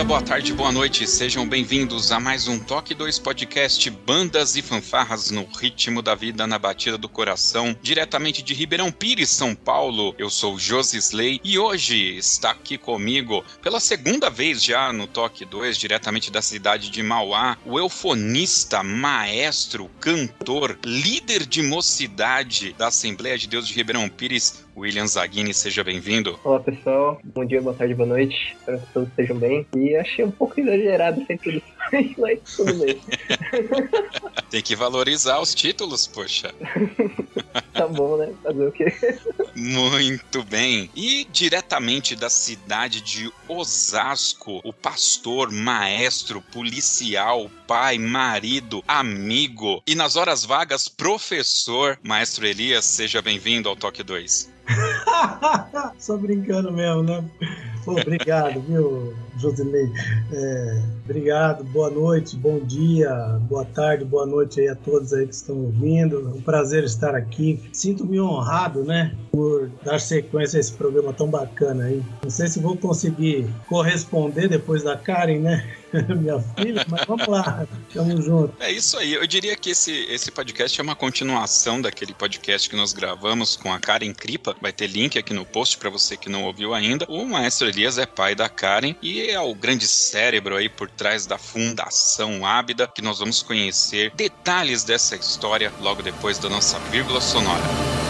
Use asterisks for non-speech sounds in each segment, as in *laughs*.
Dia, boa tarde, boa noite. Sejam bem-vindos a mais um Toque 2 Podcast Bandas e Fanfarras no ritmo da vida na batida do coração, diretamente de Ribeirão Pires, São Paulo. Eu sou Josi Slay e hoje está aqui comigo pela segunda vez já no Toque 2, diretamente da cidade de Mauá, o eufonista, maestro, cantor, líder de mocidade da Assembleia de Deus de Ribeirão Pires, William Zaghini, seja bem-vindo. Olá pessoal, bom dia, boa tarde, boa noite, espero que todos estejam bem. E achei um pouco exagerado essa introdução, mas tudo bem. Tem que valorizar os títulos, poxa. *laughs* tá bom, né? Fazer o quê? Muito bem. E diretamente da cidade de Osasco, o pastor, maestro, policial, pai, marido, amigo e nas horas vagas, professor, maestro Elias, seja bem-vindo ao Toque 2. *laughs* Só brincando mesmo, né? Pô, obrigado, *laughs* viu, Josilei? É, obrigado, boa noite, bom dia, boa tarde, boa noite aí a todos aí que estão ouvindo. É um prazer estar aqui. Sinto-me honrado, né, por dar sequência a esse programa tão bacana aí. Não sei se vou conseguir corresponder depois da Karen, né? *laughs* minha filha, mas vamos lá, tamo junto. É isso aí, eu diria que esse, esse podcast é uma continuação daquele podcast que nós gravamos com a Karen Kripa, vai ter link aqui no post para você que não ouviu ainda. O maestro Elias é pai da Karen e é o grande cérebro aí por trás da Fundação Ábida, que nós vamos conhecer detalhes dessa história logo depois da nossa vírgula sonora.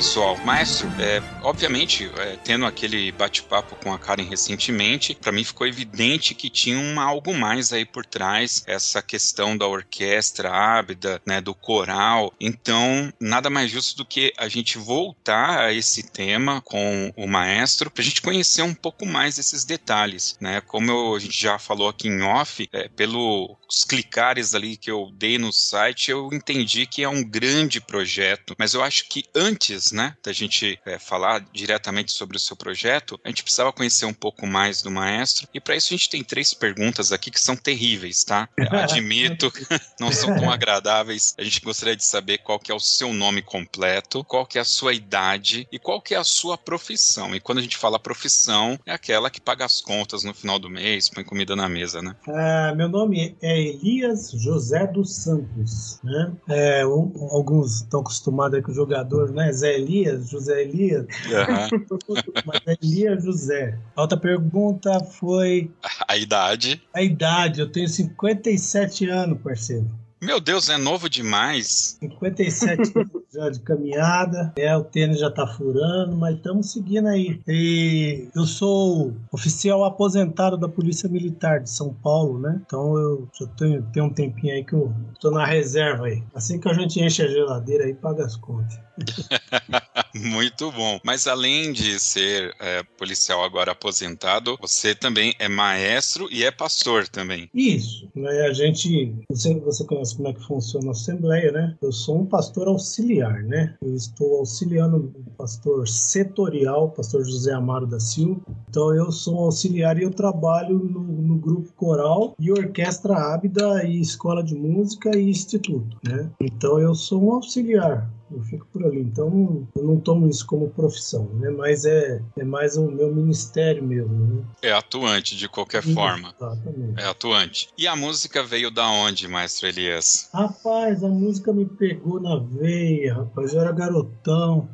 pessoal. Maestro, é, obviamente, é, tendo aquele bate-papo com a Karen recentemente, para mim ficou evidente que tinha um algo mais aí por trás, essa questão da orquestra ábida, né, do coral. Então, nada mais justo do que a gente voltar a esse tema com o maestro, para a gente conhecer um pouco mais esses detalhes, né? Como eu, a gente já falou aqui em off, é, pelos clicares ali que eu dei no site, eu entendi que é um grande projeto, mas eu acho que antes antes, né, da gente é, falar diretamente sobre o seu projeto, a gente precisava conhecer um pouco mais do maestro. E para isso a gente tem três perguntas aqui que são terríveis, tá? *laughs* Admito, não são tão agradáveis. A gente gostaria de saber qual que é o seu nome completo, qual que é a sua idade e qual que é a sua profissão. E quando a gente fala profissão, é aquela que paga as contas no final do mês, põe comida na mesa, né? Ah, meu nome é Elias José dos Santos, né? É, um, alguns estão acostumados com o jogador, né? Zé Elias, José Elias. Uhum. *laughs* Mas é Elias José. A outra pergunta foi. A idade. A idade, eu tenho 57 anos, parceiro. Meu Deus, é novo demais. 57 *laughs* anos já de caminhada, é, o tênis já tá furando, mas estamos seguindo aí. E eu sou oficial aposentado da Polícia Militar de São Paulo, né? Então eu já tenho, tenho um tempinho aí que eu tô na reserva aí. Assim que a gente enche a geladeira aí, paga as contas. *laughs* Muito bom. Mas além de ser é, policial agora aposentado, você também é maestro e é pastor também. Isso. Né? A gente. Você, você conhece como é que funciona a Assembleia, né? Eu sou um pastor auxiliar, né? Eu estou auxiliando o pastor setorial, pastor José Amaro da Silva. Então eu sou um auxiliar e eu trabalho no, no grupo coral e orquestra Ábida e escola de música e instituto, né? Então eu sou um auxiliar eu fico por ali. Então, eu não tomo isso como profissão, né? Mas é, é mais o meu ministério mesmo, né? É atuante de qualquer forma. Exatamente. É atuante. E a música veio da onde, maestro Elias? Rapaz, a música me pegou na veia, rapaz. Eu era garotão.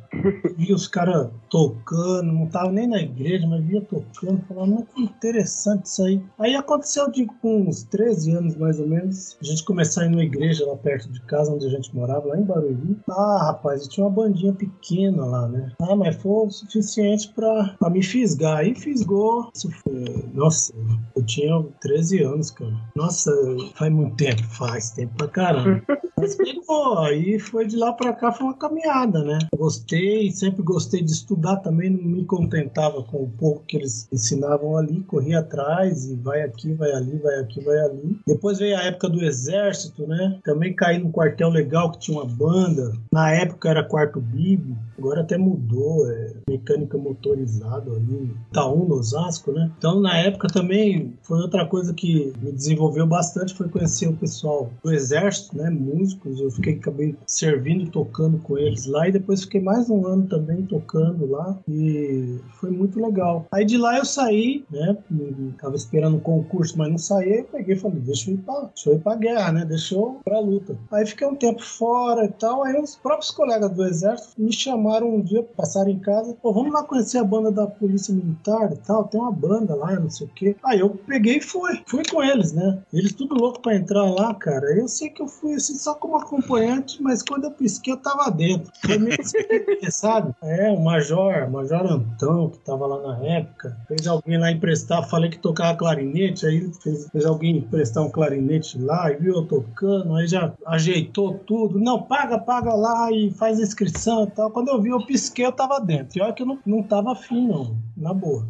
via *laughs* os caras tocando, não tava nem na igreja, mas via tocando. Falava, muito interessante isso aí. Aí aconteceu de com uns 13 anos mais ou menos, a gente começar a ir numa igreja lá perto de casa, onde a gente morava, lá em Barueri. Ah, rapaz, tinha uma bandinha pequena lá, né? Ah, mas foi o suficiente pra, pra me fisgar. Aí fisgou. Isso foi, nossa, eu tinha 13 anos, cara. Nossa, faz muito tempo, faz tempo pra caramba. *laughs* Aí foi de lá pra cá, foi uma caminhada, né? Gostei, sempre gostei de estudar também, não me contentava com o pouco que eles ensinavam ali, corria atrás e vai aqui, vai ali, vai aqui, vai ali. Depois veio a época do exército, né? Também caí num quartel legal que tinha uma banda. Na época era quarto bíblico, agora até mudou, é mecânica motorizada ali, Itaú, no Osasco, né? Então na época também foi outra coisa que me desenvolveu bastante, foi conhecer o pessoal do exército, né? Músicos, eu fiquei, acabei servindo tocando com eles lá e depois fiquei mais um ano também tocando lá e foi muito legal. Aí de lá eu saí, né? Tava esperando um concurso, mas não saí, aí peguei e falei, deixa eu ir pra, deixa eu ir guerra, né? Deixa eu pra luta. Aí fiquei um tempo fora e tal, aí os próprios os colegas do exército me chamaram um dia, passaram em casa, pô, vamos lá conhecer a banda da polícia militar e tal, tem uma banda lá, não sei o quê. Aí eu peguei e fui, fui com eles, né? Eles tudo louco pra entrar lá, cara. Eu sei que eu fui assim só como acompanhante, mas quando eu pisquei eu tava dentro. Assim, sabe? É, o Major, Major Antão, que tava lá na época, fez alguém lá emprestar, falei que tocava clarinete, aí fez, fez alguém emprestar um clarinete lá, e viu eu tocando, aí já ajeitou tudo. Não, paga, paga lá e faz inscrição e tal. Quando eu vi, eu pisquei, eu tava dentro. E olha que eu não, não tava afim, não. Na boa.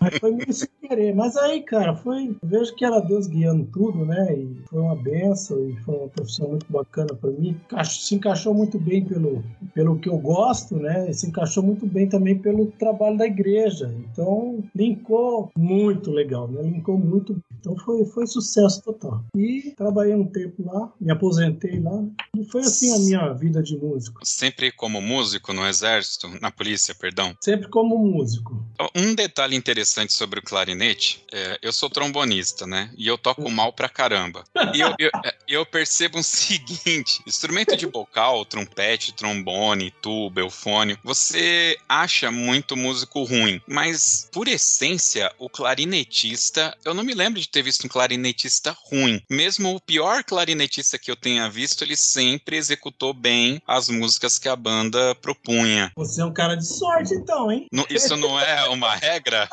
Mas foi meio sem querer. Mas aí, cara, foi. Vejo que era Deus guiando tudo, né? E foi uma benção e foi uma profissão muito bacana para mim. Se encaixou muito bem pelo, pelo que eu gosto, né? E se encaixou muito bem também pelo trabalho da igreja. Então, linkou muito legal, né? Linkou muito. Então foi, foi sucesso total. E trabalhei um tempo lá, me aposentei lá. E foi assim a minha vida de músico. Sempre como músico no exército, na polícia, perdão? Sempre como músico. Um detalhe interessante sobre o clarinete, é, eu sou trombonista, né? E eu toco mal pra caramba. E eu, eu, é, eu percebo o *laughs* seguinte: instrumento de vocal, trompete, trombone, tuba, eufônio, você acha muito músico ruim, mas por essência, o clarinetista, eu não me lembro de ter visto um clarinetista ruim. Mesmo o pior clarinetista que eu tenha visto, ele sempre executou bem as músicas que a banda propunha. Você é um cara de sorte, então, hein? isso não é uma regra?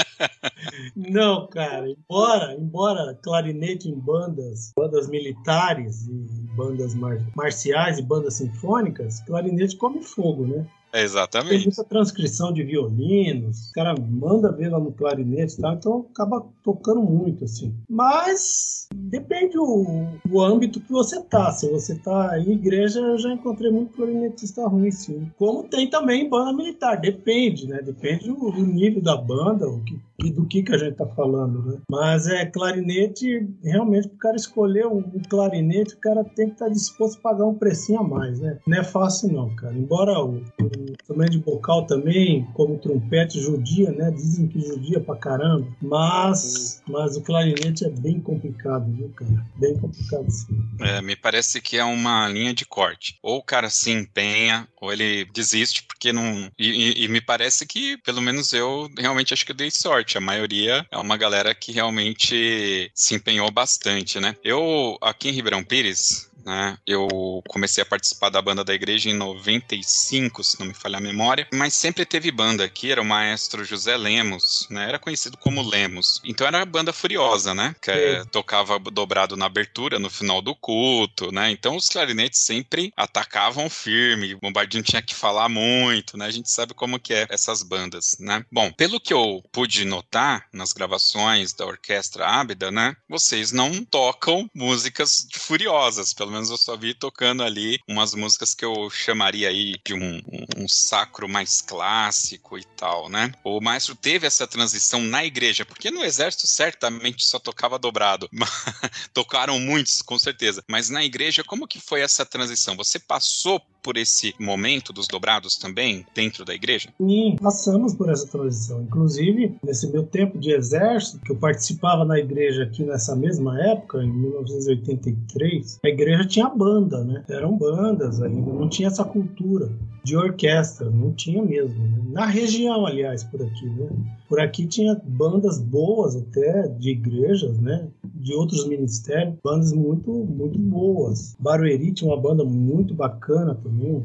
*laughs* não, cara. Embora, embora clarinete em bandas, bandas militares e bandas mar marciais e bandas sinfônicas, clarinete come fogo, né? Exatamente. Tem muita transcrição de violinos, o cara manda ver lá no clarinete e tal, então acaba tocando muito, assim. Mas depende o, o âmbito que você tá. Se você tá em igreja, eu já encontrei muito clarinetista ruim, sim. Como tem também banda militar, depende, né? Depende do, do nível da banda, o que e do que, que a gente está falando, né? Mas é clarinete, realmente, o cara escolher um, clarinete, o cara tem que estar tá disposto a pagar um precinho a mais, né? Não é fácil não, cara. Embora o, o também de vocal também, como trompete judia, né? Dizem que judia pra caramba, mas, mas o clarinete é bem complicado, viu, cara? Bem complicado sim. É, me parece que é uma linha de corte. Ou o cara se empenha, ou ele desiste porque não. E, e, e me parece que, pelo menos eu, realmente acho que eu dei sorte forte. A maioria é uma galera que realmente se empenhou bastante, né? Eu, aqui em Ribeirão Pires, né? Eu comecei a participar da banda da igreja em 95, se não me falha a memória, mas sempre teve banda aqui, era o maestro José Lemos, né? Era conhecido como Lemos. Então era a banda furiosa, né? Que é, tocava dobrado na abertura, no final do culto, né? Então os clarinetes sempre atacavam firme, o bombardinho tinha que falar muito, né? A gente sabe como que é essas bandas, né? Bom, pelo que eu pude notar nas gravações da orquestra Ábida, né? Vocês não tocam músicas furiosas, pelo pelo menos eu só vi tocando ali umas músicas que eu chamaria aí de um, um, um sacro mais clássico e tal, né? O maestro teve essa transição na igreja, porque no exército certamente só tocava dobrado. *laughs* Tocaram muitos, com certeza. Mas na igreja, como que foi essa transição? Você passou por esse momento dos dobrados também dentro da igreja? Sim, passamos por essa transição. Inclusive, nesse meu tempo de exército, que eu participava na igreja aqui nessa mesma época, em 1983, a igreja tinha banda, né? Eram bandas ainda, não tinha essa cultura de orquestra, não tinha mesmo. Né? Na região, aliás, por aqui, né? Por aqui tinha bandas boas até de igrejas, né? De outros ministérios, bandas muito, muito boas. Barueri tinha uma banda muito bacana também,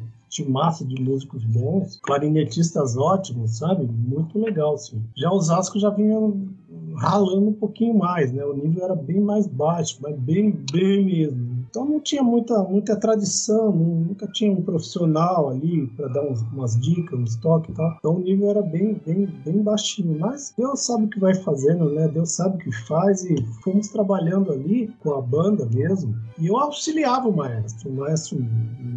massa de músicos bons, clarinetistas ótimos, sabe? Muito legal, sim. Já os Osasco já vinha ralando um pouquinho mais, né? O nível era bem mais baixo, mas bem, bem mesmo. Então não tinha muita, muita tradição, nunca tinha um profissional ali para dar uns, umas dicas, uns toques e tal. Então o nível era bem, bem, bem baixinho. Mas Deus sabe o que vai fazendo, né? Deus sabe o que faz e fomos trabalhando ali com a banda mesmo. E eu auxiliava o maestro, o maestro,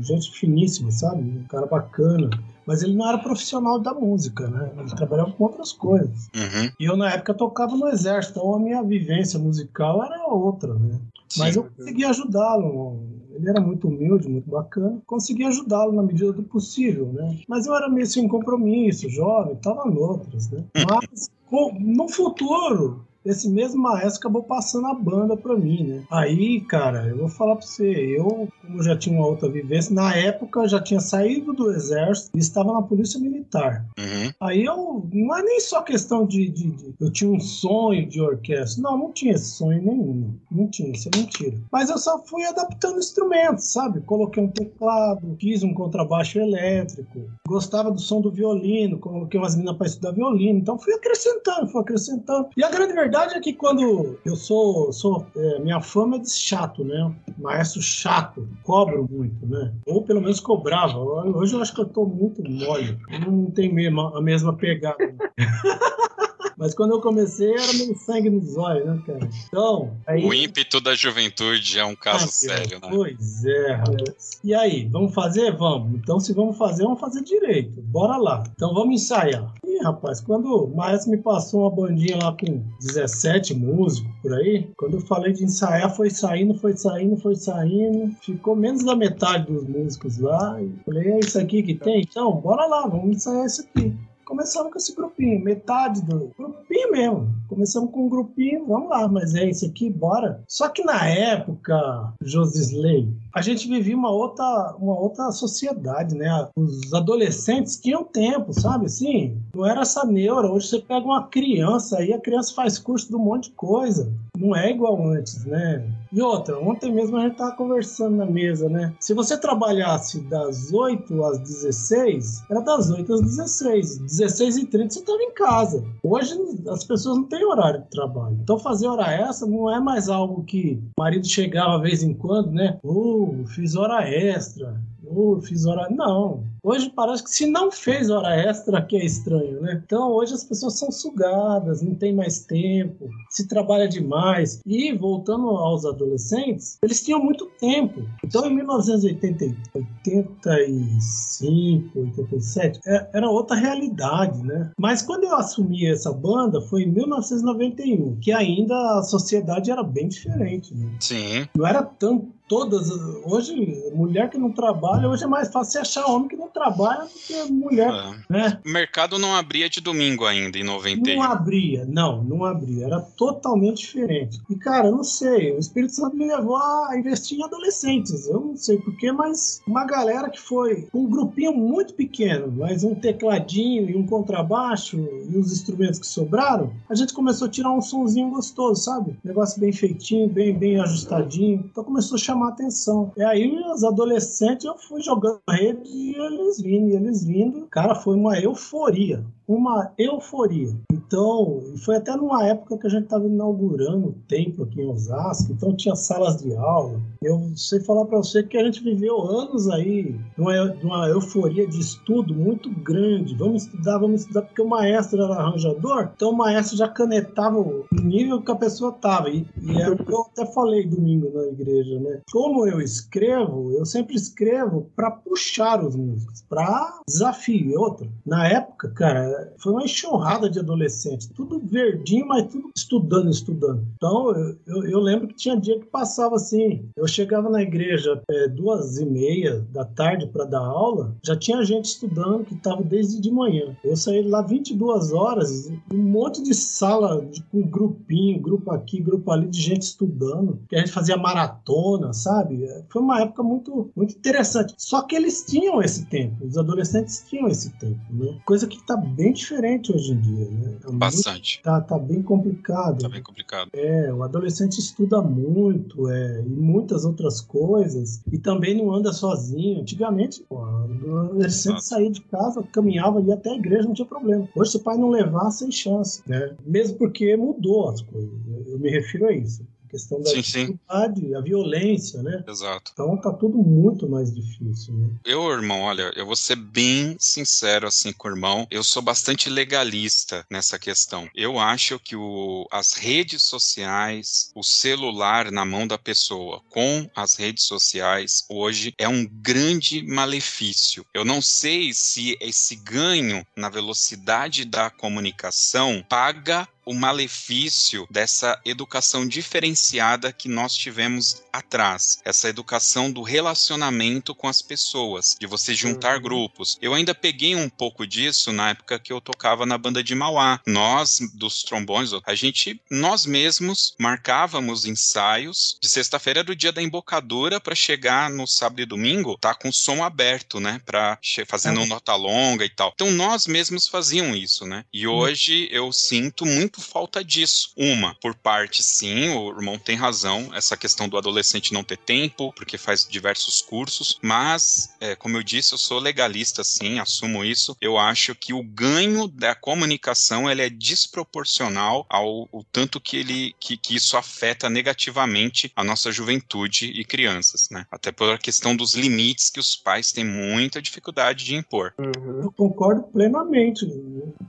gente finíssima, sabe? Um cara bacana mas ele não era profissional da música, né? Ele trabalhava com outras coisas. Uhum. E eu, na época, tocava no exército, então a minha vivência musical era outra, né? Sim. Mas eu consegui ajudá-lo. Ele era muito humilde, muito bacana. Consegui ajudá-lo na medida do possível, né? Mas eu era meio sem compromisso, jovem, estava noutras, né? Hum. Mas no futuro, esse mesmo maestro acabou passando a banda para mim, né? Aí, cara, eu vou falar para você, eu, como já tinha uma outra vivência, na época eu já tinha saído do exército e estava na polícia militar. Uhum. Aí eu, não é nem só questão de, de, de, eu tinha um sonho de orquestra, não, não tinha esse sonho nenhum, não tinha, isso é mentira. Mas eu só fui adaptando instrumentos, sabe? Coloquei um teclado, fiz um contrabaixo elétrico, gostava do som do violino, coloquei umas meninas para estudar violino, então fui acrescentando, fui acrescentando. E a grande verdade verdade é que quando eu sou. sou é, minha fama é de chato, né? Maestro chato, cobro muito, né? Ou pelo menos cobrava. Hoje eu acho que eu tô muito mole. Não tenho mesmo a mesma pegada. *laughs* Mas quando eu comecei, era meio sangue nos olhos, né, cara? Então. Aí... O ímpeto da juventude é um caso ah, sério, né? Pois é, rapaz. E aí, vamos fazer? Vamos. Então, se vamos fazer, vamos fazer direito. Bora lá. Então, vamos ensaiar. E, rapaz, quando o maestro me passou uma bandinha lá com 17 músicos por aí, quando eu falei de ensaiar, foi saindo, foi saindo, foi saindo. Ficou menos da metade dos músicos lá. E falei, é isso aqui que tem? Então, bora lá, vamos ensaiar isso aqui começamos com esse grupinho, metade do grupinho mesmo. Começamos com um grupinho, vamos lá, mas é isso aqui, bora. Só que na época, Josisley, a gente vivia uma outra, uma outra sociedade, né? Os adolescentes tinham tempo, sabe? Assim, não era essa neura. Hoje você pega uma criança aí, a criança faz curso de um monte de coisa. Não é igual antes, né? E outra, ontem mesmo a gente estava conversando na mesa, né? Se você trabalhasse das 8 às 16, era das 8 às 16. 16 e 30 você estava em casa. Hoje as pessoas não têm horário de trabalho. Então fazer hora extra não é mais algo que o marido chegava vez em quando, né? Uh, fiz hora extra oh, fiz hora. Não. Hoje parece que se não fez hora extra, que é estranho, né? Então hoje as pessoas são sugadas, não tem mais tempo, se trabalha demais. E voltando aos adolescentes, eles tinham muito tempo. Então em 1985, 87, é, era outra realidade, né? Mas quando eu assumi essa banda foi em 1991, que ainda a sociedade era bem diferente. Né? Sim. Não era tão todas. Hoje, mulher que não trabalha, hoje é mais fácil você achar homem que não trabalha do que mulher, é. né? O mercado não abria de domingo ainda, em 91. Não abria, não, não abria. Era totalmente diferente. E, cara, eu não sei, o Espírito Santo me levou a investir em adolescentes. Eu não sei porquê, mas uma galera que foi um grupinho muito pequeno, mas um tecladinho e um contrabaixo e os instrumentos que sobraram, a gente começou a tirar um sonzinho gostoso, sabe? Negócio bem feitinho, bem, bem ajustadinho. Então começou a chamar atenção. E aí, os adolescentes, eu fui jogando rede e eles vindo, e eles vindo. Cara, foi uma euforia uma euforia. Então, foi até numa época que a gente estava inaugurando o templo aqui em Osasco, então tinha salas de aula. Eu sei falar para você que a gente viveu anos aí de uma, de uma, euforia de estudo muito grande. Vamos estudar, vamos estudar, porque o maestro era arranjador, então o maestro já canetava o nível que a pessoa estava. E, e é o que eu até falei domingo na igreja, né? Como eu escrevo, eu sempre escrevo para puxar os músicos, para desafio. E outra, na época, cara, foi uma enxurrada de adolescentes, tudo verdinho, mas tudo estudando, estudando. Então, eu, eu, lembro que tinha dia que passava assim, eu chegava na igreja é, duas e meia da tarde para dar aula, já tinha gente estudando que estava desde de manhã. Eu saí lá 22 horas, um monte de sala de, com grupinho, grupo aqui, grupo ali, de gente estudando, que a gente fazia maratona, sabe? Foi uma época muito, muito interessante. Só que eles tinham esse tempo, os adolescentes tinham esse tempo, né? Coisa que está bem bem diferente hoje em dia, né? Tá Bastante. Muito, tá, tá bem complicado. Tá bem complicado. É, o adolescente estuda muito, é, e muitas outras coisas, e também não anda sozinho. Antigamente, pô, o adolescente saía de casa, caminhava ali até a igreja, não tinha problema. Hoje, se o pai não levar, sem chance, né? Mesmo porque mudou as coisas. Eu me refiro a isso questão da sim, dificuldade, sim. a violência, né? Exato. Então tá tudo muito mais difícil, né? Eu, irmão, olha, eu vou ser bem sincero assim com o irmão, eu sou bastante legalista nessa questão. Eu acho que o, as redes sociais, o celular na mão da pessoa com as redes sociais hoje é um grande malefício. Eu não sei se esse ganho na velocidade da comunicação paga o malefício dessa educação diferenciada que nós tivemos atrás, essa educação do relacionamento com as pessoas, de você juntar uhum. grupos. Eu ainda peguei um pouco disso na época que eu tocava na banda de Mauá. Nós dos trombones, a gente nós mesmos marcávamos ensaios de sexta-feira do dia da embocadura para chegar no sábado e domingo, tá com o som aberto, né, para fazendo uhum. nota longa e tal. Então nós mesmos faziam isso, né? E uhum. hoje eu sinto muito falta disso. Uma, por parte, sim, o irmão tem razão, essa questão do adolescente não ter tempo, porque faz diversos cursos, mas, é, como eu disse, eu sou legalista, sim, assumo isso. Eu acho que o ganho da comunicação ele é desproporcional ao, ao tanto que, ele, que, que isso afeta negativamente a nossa juventude e crianças, né? Até pela questão dos limites que os pais têm muita dificuldade de impor. Uhum. Eu concordo plenamente.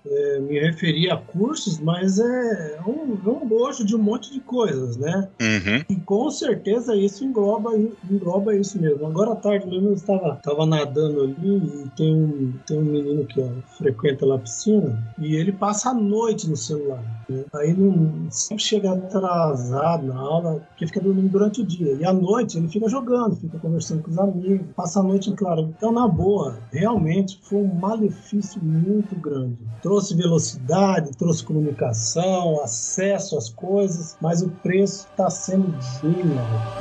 É, me referi a cursos, mas é um, um bojo de um monte de coisas, né? Uhum. E com certeza isso engloba, engloba isso mesmo. Agora à tarde mesmo eu estava, estava nadando ali e tem um, tem um menino que ó, frequenta lá a piscina e ele passa a noite no celular. Né? Aí não, sempre chega atrasado na aula, porque fica dormindo durante o dia. E à noite ele fica jogando, fica conversando com os amigos, passa a noite em claro. Então, na boa, realmente foi um malefício muito grande. Trouxe velocidade, trouxe comunicação acesso às coisas, mas o preço está sendo.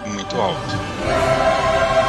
Muito alto.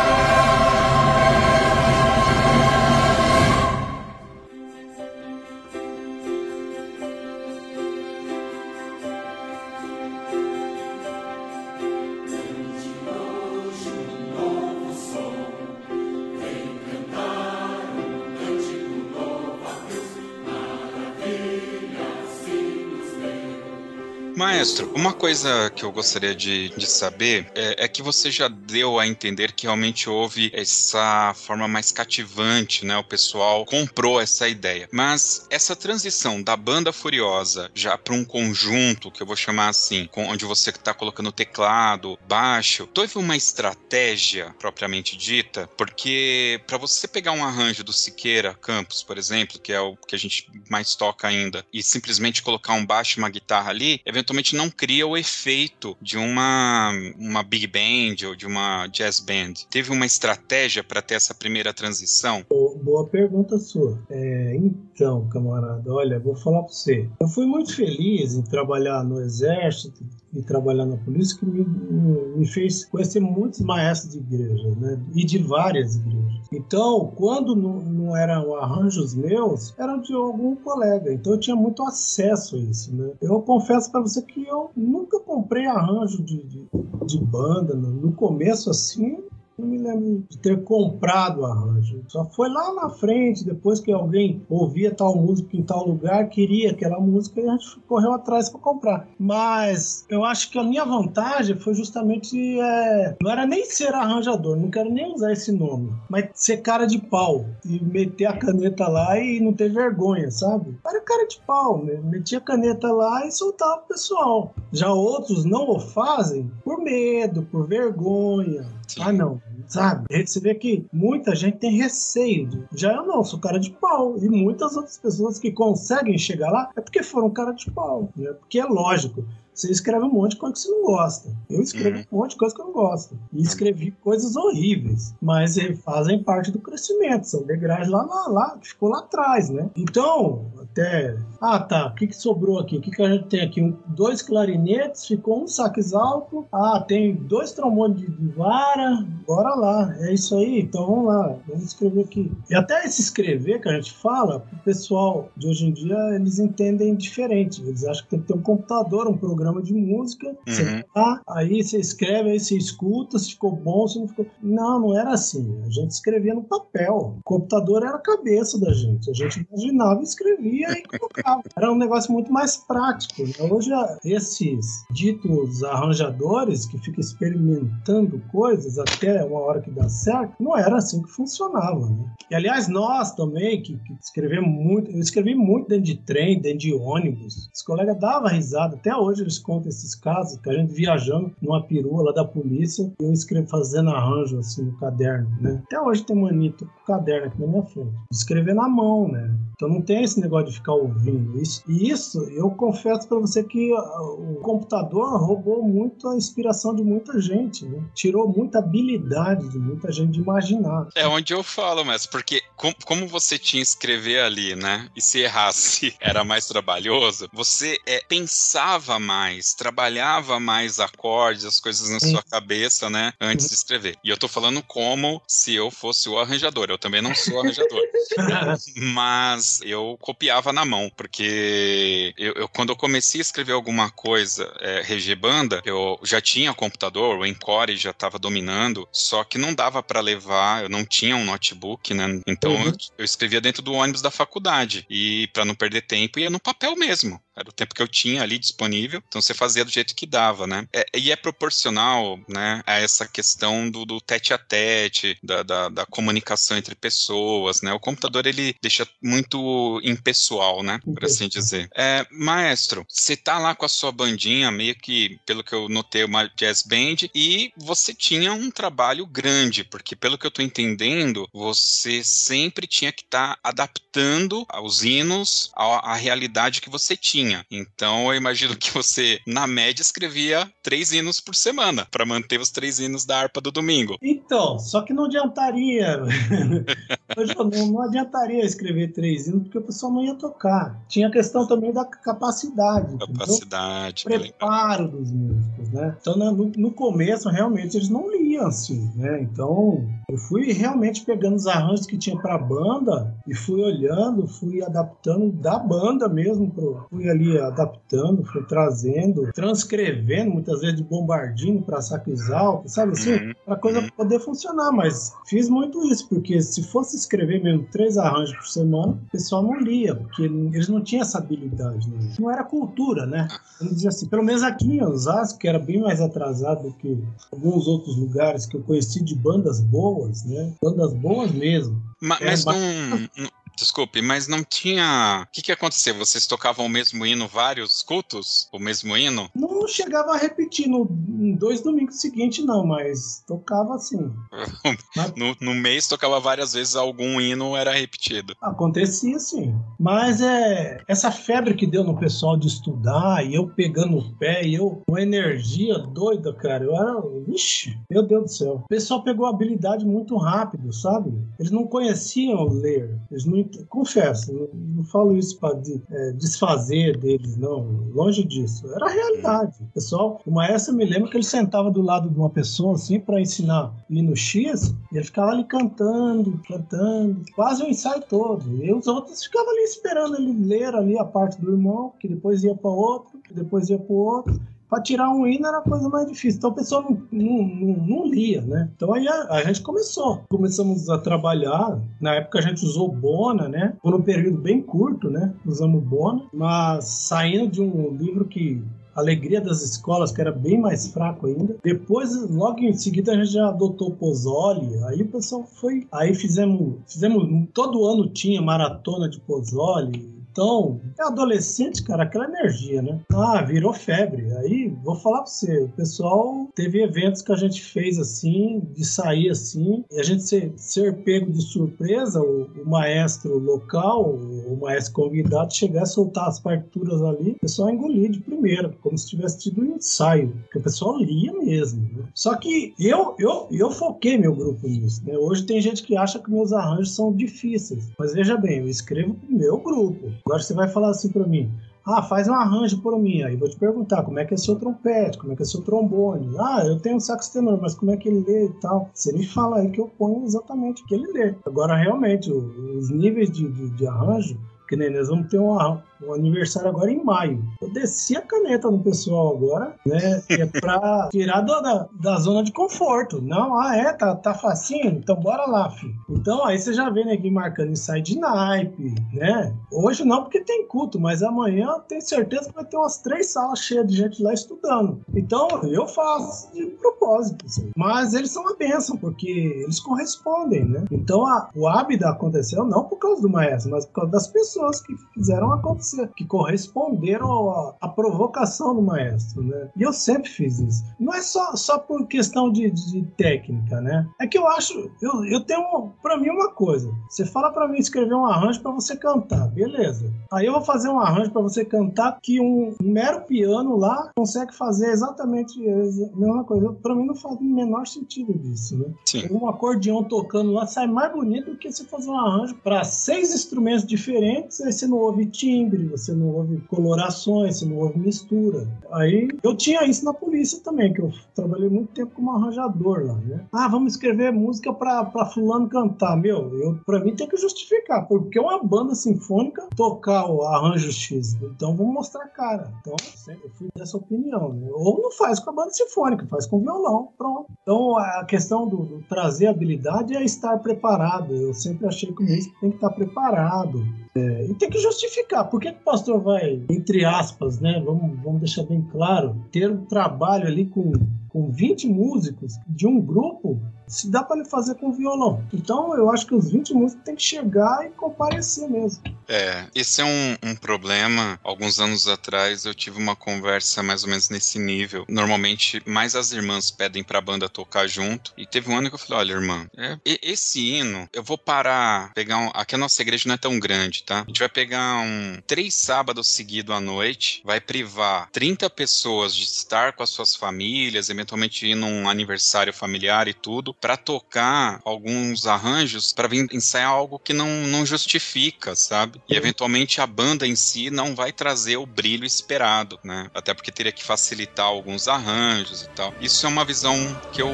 Maestro, uma coisa que eu gostaria de, de saber é, é, que você já deu a entender que realmente houve essa forma mais cativante, né? O pessoal comprou essa ideia. Mas essa transição da banda furiosa já para um conjunto, que eu vou chamar assim, com, onde você está colocando teclado, baixo, teve uma estratégia propriamente dita? Porque para você pegar um arranjo do Siqueira Campos, por exemplo, que é o que a gente mais toca ainda, e simplesmente colocar um baixo e uma guitarra ali, eventualmente eventualmente não cria o efeito de uma, uma big band ou de uma jazz band. Teve uma estratégia para ter essa primeira transição? Boa pergunta sua. É, então, camarada, olha, vou falar para você. Eu fui muito feliz em trabalhar no exército, e trabalhar na polícia que me, me, fez conhecer muitos maestros de igreja, né? E de várias igrejas. Então, quando não, não eram arranjos meus, eram de algum colega. Então, eu tinha muito acesso a isso, né? Eu confesso para você que eu nunca comprei arranjo de, de, de banda. No começo, assim, não me lembro de ter comprado o arranjo. Só foi lá na frente, depois que alguém ouvia tal música em tal lugar, queria aquela música e a gente correu atrás para comprar. Mas eu acho que a minha vantagem foi justamente. É, não era nem ser arranjador, não quero nem usar esse nome, mas ser cara de pau e meter a caneta lá e não ter vergonha, sabe? Era cara de pau, né? metia a caneta lá e soltava o pessoal. Já outros não o fazem por medo, por vergonha. Sim. Ah, não sabe? Você vê que muita gente tem receio. Já eu não, sou cara de pau. E muitas outras pessoas que conseguem chegar lá é porque foram cara de pau. Né? Porque é lógico. Você escreve um monte de coisa que você não gosta. Eu escrevo uhum. um monte de coisa que eu não gosto. E escrevi coisas horríveis. Mas fazem parte do crescimento. São degraus lá, lá, lá, que ficou lá atrás, né? Então, até. Ah, tá. O que, que sobrou aqui? O que, que a gente tem aqui? Um, dois clarinetes, ficou um sax alto. Ah, tem dois trombones de, de vara. Bora lá. É isso aí. Então vamos lá. Vamos escrever aqui. E até esse escrever que a gente fala, o pessoal de hoje em dia, eles entendem diferente. Eles acham que tem que ter um computador, um programa de música. Uhum. Você tá, aí você escreve, aí você escuta, se ficou bom, se não ficou. Não, não era assim. A gente escrevia no papel. O computador era a cabeça da gente. A gente imaginava escrevia e colocava. Era um negócio muito mais prático. Né? Hoje, esses ditos arranjadores que ficam experimentando coisas até uma hora que dá certo, não era assim que funcionava. Né? E aliás, nós também, que, que escrevemos muito, eu escrevi muito dentro de trem, dentro de ônibus. Os colegas davam risada, até hoje eles contam esses casos, que a gente viajando numa perua da polícia, e eu escrevo fazendo arranjo assim no caderno, né? Até hoje tem manito com caderno aqui na minha frente. Escrever na mão, né? Então não tem esse negócio de ficar ouvindo isso. E isso, eu confesso para você que ah, o computador roubou muito a inspiração de muita gente, né? Tirou muita habilidade de muita gente de imaginar. É onde eu falo, mas porque com, como você tinha escrever ali, né? E se errasse *laughs* era mais trabalhoso, você é, pensava mais, trabalhava mais acordes, as coisas na Sim. sua cabeça, né? Antes Sim. de escrever. E eu tô falando como se eu fosse o arranjador. Eu também não sou arranjador. *laughs* mas eu copiava na mão, porque eu, eu, quando eu comecei a escrever alguma coisa, é, reger banda, eu já tinha computador, o Encore já estava dominando, só que não dava para levar, eu não tinha um notebook, né? Então uhum. eu, eu, escrevia dentro do ônibus da faculdade e para não perder tempo ia no papel mesmo. Era o tempo que eu tinha ali disponível, então você fazia do jeito que dava, né? É, e é proporcional, né, a essa questão do, do tete a tete, da, da, da comunicação entre pessoas, né? O computador ele deixa muito impessoal pessoal, né? Por assim dizer. É, maestro, você tá lá com a sua bandinha, meio que, pelo que eu notei, uma jazz band, e você tinha um trabalho grande, porque pelo que eu tô entendendo, você sempre tinha que estar tá adaptando os hinos à, à realidade que você tinha. Então eu imagino que você, na média, escrevia três hinos por semana, para manter os três hinos da harpa do domingo. Então, só que não adiantaria. *laughs* não, não adiantaria escrever três hinos, porque o pessoal não ia tocar. Tinha a questão também da capacidade. Capacidade. Então, preparo dos músicos, né? Então, no, no, começo, realmente, eles não liam assim, né? Então, eu fui realmente pegando os arranjos que tinha pra banda e fui olhando, fui adaptando da banda mesmo. Pro, fui ali adaptando, fui trazendo, transcrevendo, muitas vezes de bombardino para saques altos, sabe assim? Uhum. Pra coisa uhum. poder funcionar, mas fiz muito isso, porque se fosse escrever mesmo três arranjos por semana, o pessoal não lia, porque eles não tinham essa habilidade. Né? Não era cultura, né? Vamos dizer assim, pelo menos aqui em Osasco, que era bem mais atrasado do que alguns outros lugares que eu conheci de bandas boas, né? Bandas boas mesmo. Mas, mas não, Desculpe, mas não tinha. O que, que aconteceu? Vocês tocavam o mesmo hino vários cultos? O mesmo hino? Não chegava a repetir no, em dois domingos seguintes, não, mas tocava assim. *laughs* no, no mês tocava várias vezes, algum hino era repetido. Acontecia sim. Mas é essa febre que deu no pessoal de estudar, e eu pegando o pé, e eu com energia doida, cara. Eu era. Ixi, meu Deus do céu. O pessoal pegou habilidade muito rápido, sabe? Eles não conheciam ler. Eles não. Confesso, não, falo isso para de, é, desfazer deles, não. Longe disso. Era a realidade. O pessoal, o maestro me lembra que ele sentava do lado de uma pessoa assim para ensinar no X, e ele ficava ali cantando, cantando, quase o ensaio todo. E os outros ficavam ali esperando ele ler ali a parte do irmão, que depois ia para outro, que depois ia para outro para tirar um hino era a coisa mais difícil. Então a pessoa não, não, não, não lia, né? Então aí a, a, gente começou. Começamos a trabalhar. Na época a gente usou Bona, né? Por um período bem curto, né? Usamos Bona. Mas saindo de um livro que Alegria das Escolas, que era bem mais fraco ainda. Depois, logo em seguida, a gente já adotou Pozzoli. Aí o pessoal foi. Aí fizemos. Fizemos. Todo ano tinha maratona de Pozzoli então, é adolescente, cara, aquela energia, né? Ah, virou febre. Aí, vou falar pra você, o pessoal teve eventos que a gente fez assim, de sair assim, e a gente ser, ser pego de surpresa, o, o maestro local, o, maestro convidado, chegar a soltar as partituras ali, o pessoal engolir de primeira, como se tivesse tido um ensaio, que o pessoal lia mesmo. Né? Só que eu, eu, eu foquei meu grupo nisso, né? Hoje tem gente que acha que meus arranjos são difíceis, mas veja bem, eu escrevo pro meu grupo. Agora você vai falar assim para mim: ah, faz um arranjo por mim. Aí vou te perguntar como é que é seu trompete, como é que é seu trombone. Ah, eu tenho um sax tenor, mas como é que ele lê e tal. Você me fala aí que eu ponho exatamente o que ele lê. Agora, realmente, os níveis de, de, de arranjo, que nem nós vamos ter um, o aniversário agora em maio. Eu desci a caneta no pessoal agora, né? É pra *laughs* tirar da, da zona de conforto. Não, ah, é, tá, tá facinho? Então bora lá, filho. Então aí você já vê aqui marcando ensaio de naipe, né? Hoje não, porque tem culto, mas amanhã tenho certeza que vai ter umas três salas cheias de gente lá estudando. Então eu faço de propósito. Assim. Mas eles são uma bênção, porque eles correspondem, né? Então a, o hábito aconteceu não por causa do maestro, mas por causa das pessoas que fizeram acontecer que corresponderam à, provocação do maestro, né? E eu sempre fiz isso. Não é só, só por questão de, de técnica, né? É que eu acho, eu, eu tenho para mim uma coisa. Você fala para mim escrever um arranjo para você cantar, beleza? Aí eu vou fazer um arranjo para você cantar que um, um mero piano lá consegue fazer exatamente a mesma coisa. Para mim não faz o menor sentido disso, né? Sim. Um acordeão tocando lá sai mais bonito do que você fazer um arranjo para seis instrumentos diferentes, você não ouve timbre você não ouve colorações, você não ouve mistura. Aí eu tinha isso na polícia também, que eu trabalhei muito tempo como arranjador lá, né? Ah, vamos escrever música pra, pra fulano cantar. Meu, eu, pra mim tem que justificar, porque uma banda sinfônica tocar o arranjo X, então vamos mostrar a cara. Então, eu fui dessa opinião, né? Ou não faz com a banda sinfônica, faz com violão, pronto. Então a questão do, do trazer habilidade é estar preparado. Eu sempre achei que o músico tem que estar preparado. É, e tem que justificar. Por que, que o pastor vai, entre aspas, né? Vamos, vamos deixar bem claro, ter um trabalho ali com, com 20 músicos de um grupo se dá para ele fazer com violão. Então eu acho que os 20 músicos tem que chegar e comparecer mesmo. É, esse é um, um, problema. Alguns anos atrás eu tive uma conversa mais ou menos nesse nível. Normalmente, mais as irmãs pedem pra banda tocar junto. E teve um ano que eu falei: olha, irmã, é, esse hino, eu vou parar, pegar um. Aqui a nossa igreja não é tão grande, tá? A gente vai pegar um três sábados seguidos à noite, vai privar 30 pessoas de estar com as suas famílias, eventualmente ir num aniversário familiar e tudo para tocar alguns arranjos para vir ensaiar algo que não, não justifica, sabe? E eventualmente a banda em si não vai trazer o brilho esperado, né? Até porque teria que facilitar alguns arranjos e tal. Isso é uma visão que eu,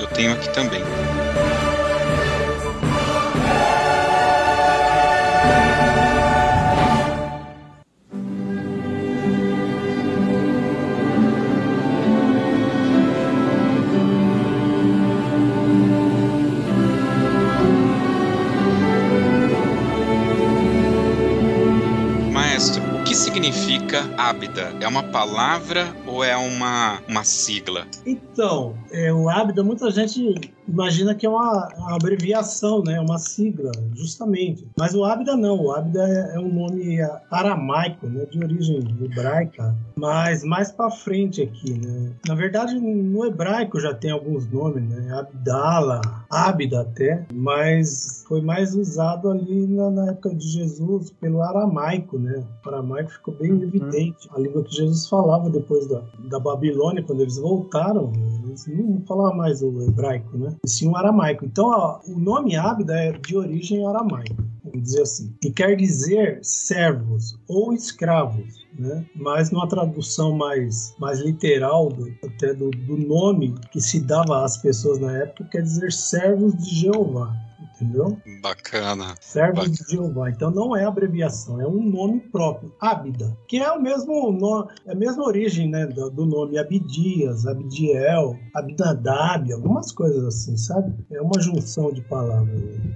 eu tenho aqui também. Significa Ábida? É uma palavra ou é uma, uma sigla? Então, é, o Ábida, muita gente imagina que é uma, uma abreviação, né? Uma sigla, justamente. Mas o Abda não. O Abda é, é um nome aramaico, né? De origem hebraica. Mas mais para frente aqui, né? Na verdade, no hebraico já tem alguns nomes, né? Abdala, Abda até. Mas foi mais usado ali na, na época de Jesus pelo aramaico, né? O aramaico ficou bem uhum. evidente. A língua que Jesus falava depois da, da Babilônia, quando eles voltaram, eles não falavam mais o hebraico, né? E sim o aramaico. Então, ó, o nome Abda é de origem aramaica, vamos dizer assim. E quer dizer servos ou escravos. Né? Mas numa tradução mais, mais literal do, até do, do nome que se dava às pessoas na época, quer dizer servos de Jeová entendeu? Bacana. Servos Bacana. de Jeová. Então não é abreviação, é um nome próprio, Abida, que é o mesmo nome, é a mesma origem, né, do, do nome Abidias, Abidiel, Abinadab, algumas coisas assim, sabe? É uma junção de palavras.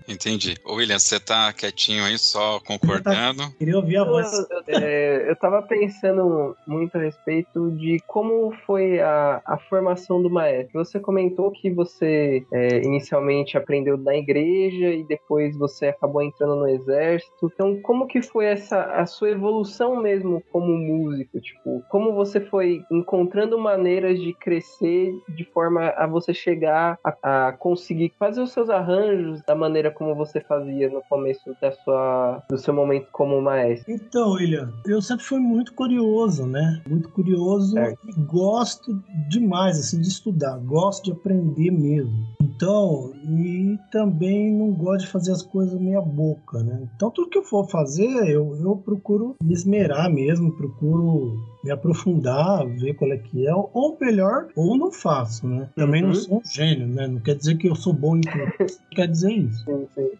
Entendi. William, você tá quietinho aí, só *laughs* concordando? Queria ouvir a voz. Eu, eu, é, eu tava pensando muito a respeito de como foi a, a formação do maestro. Você comentou que você é, inicialmente aprendeu na igreja igreja e depois você acabou entrando no exército. Então, como que foi essa a sua evolução mesmo como músico? Tipo, como você foi encontrando maneiras de crescer de forma a você chegar a, a conseguir fazer os seus arranjos da maneira como você fazia no começo da sua, do seu momento como maestro? Então, William, eu sempre fui muito curioso, né? Muito curioso e gosto demais assim de estudar, gosto de aprender mesmo. Então, e também não gosto de fazer as coisas meia boca, né? Então tudo que eu for fazer, eu, eu procuro me esmerar mesmo, procuro me aprofundar, ver qual é que é, ou melhor, ou não faço, né? Também uhum. não sou um gênio, né? Não quer dizer que eu sou bom em tudo, não quer dizer isso.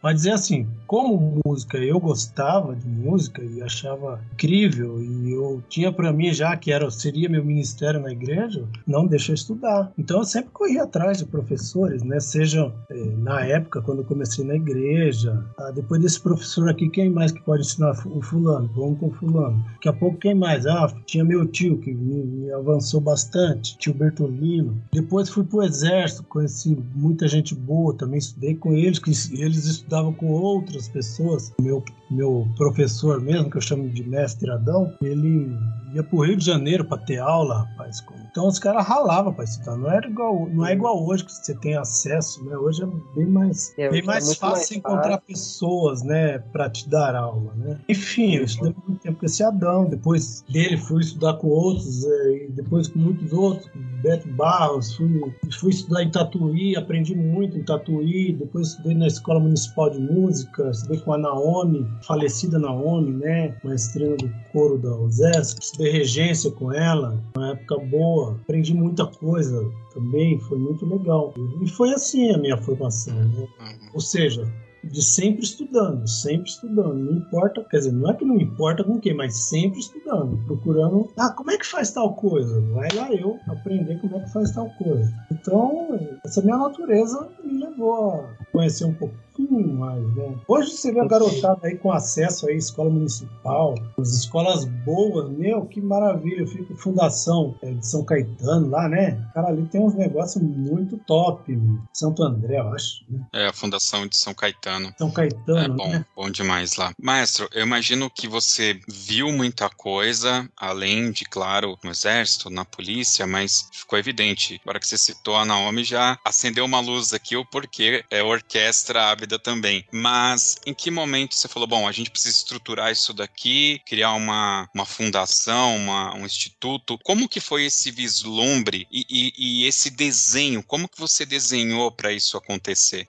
Mas dizer assim, como música, eu gostava de música e achava incrível, e eu tinha para mim já que era seria meu ministério na igreja, não deixa eu estudar. Então eu sempre corri atrás de professores, né? Sejam é, na época, quando eu comecei na igreja, ah, depois desse professor aqui, quem mais que pode ensinar o fulano? Vamos com o fulano. Daqui a pouco, quem mais? Ah, tinha meu tio, que me, me, avançou bastante, tio Bertolino. Depois fui pro exército, conheci muita gente boa, também estudei com eles, que eles estudavam com outras pessoas. Meu, meu professor mesmo, que eu chamo de mestre Adão, ele ia pro Rio de Janeiro para ter aula, rapaz. Então os caras ralavam para estudar. Não era igual, não é igual hoje que você tem acesso, né? Hoje é bem mais, é, bem mais é fácil mais encontrar fácil. pessoas, né, para te dar aula, né? Enfim, eu estudei muito tempo com esse Adão. Depois dele fui estudar com outros, é, e depois com muitos outros, Beto Barros. Fui, fui estudar em Tatuí, aprendi muito em Tatuí. Depois estudei na Escola Municipal de Música, estudei com a Naomi, falecida Naomi, né? Maestrina do coro da Exército. Estudei regência com ela, uma época boa. Aprendi muita coisa também, foi muito legal. E foi assim a minha formação, né? Uhum. Ou seja, de sempre estudando, sempre estudando. Não importa, quer dizer, não é que não importa com quem, mas sempre estudando, procurando. Ah, como é que faz tal coisa? Vai lá eu aprender como é que faz tal coisa. Então, essa minha natureza me levou a conhecer um pouquinho mais, né? Hoje você vê a garotada aí com acesso à escola municipal, as escolas boas, meu, que maravilha. Eu fico fundação é, de São Caetano lá, né? Cara, ali tem uns negócios muito top, Santo André, eu acho. Né? É, a fundação de São Caetano. São Caetano, É bom, né? bom demais lá. Maestro, eu imagino que você viu muita coisa, além de, claro, no exército, na polícia, mas ficou evidente. Agora que você citou a Naomi, já acendeu uma luz aqui, o porquê é orquestra Ábida também. Mas em que momento você falou, bom, a gente precisa estruturar isso daqui, criar uma, uma fundação, uma, um instituto? Como que foi esse vislumbre e, e, e esse desenho? Como que você desenhou para isso acontecer?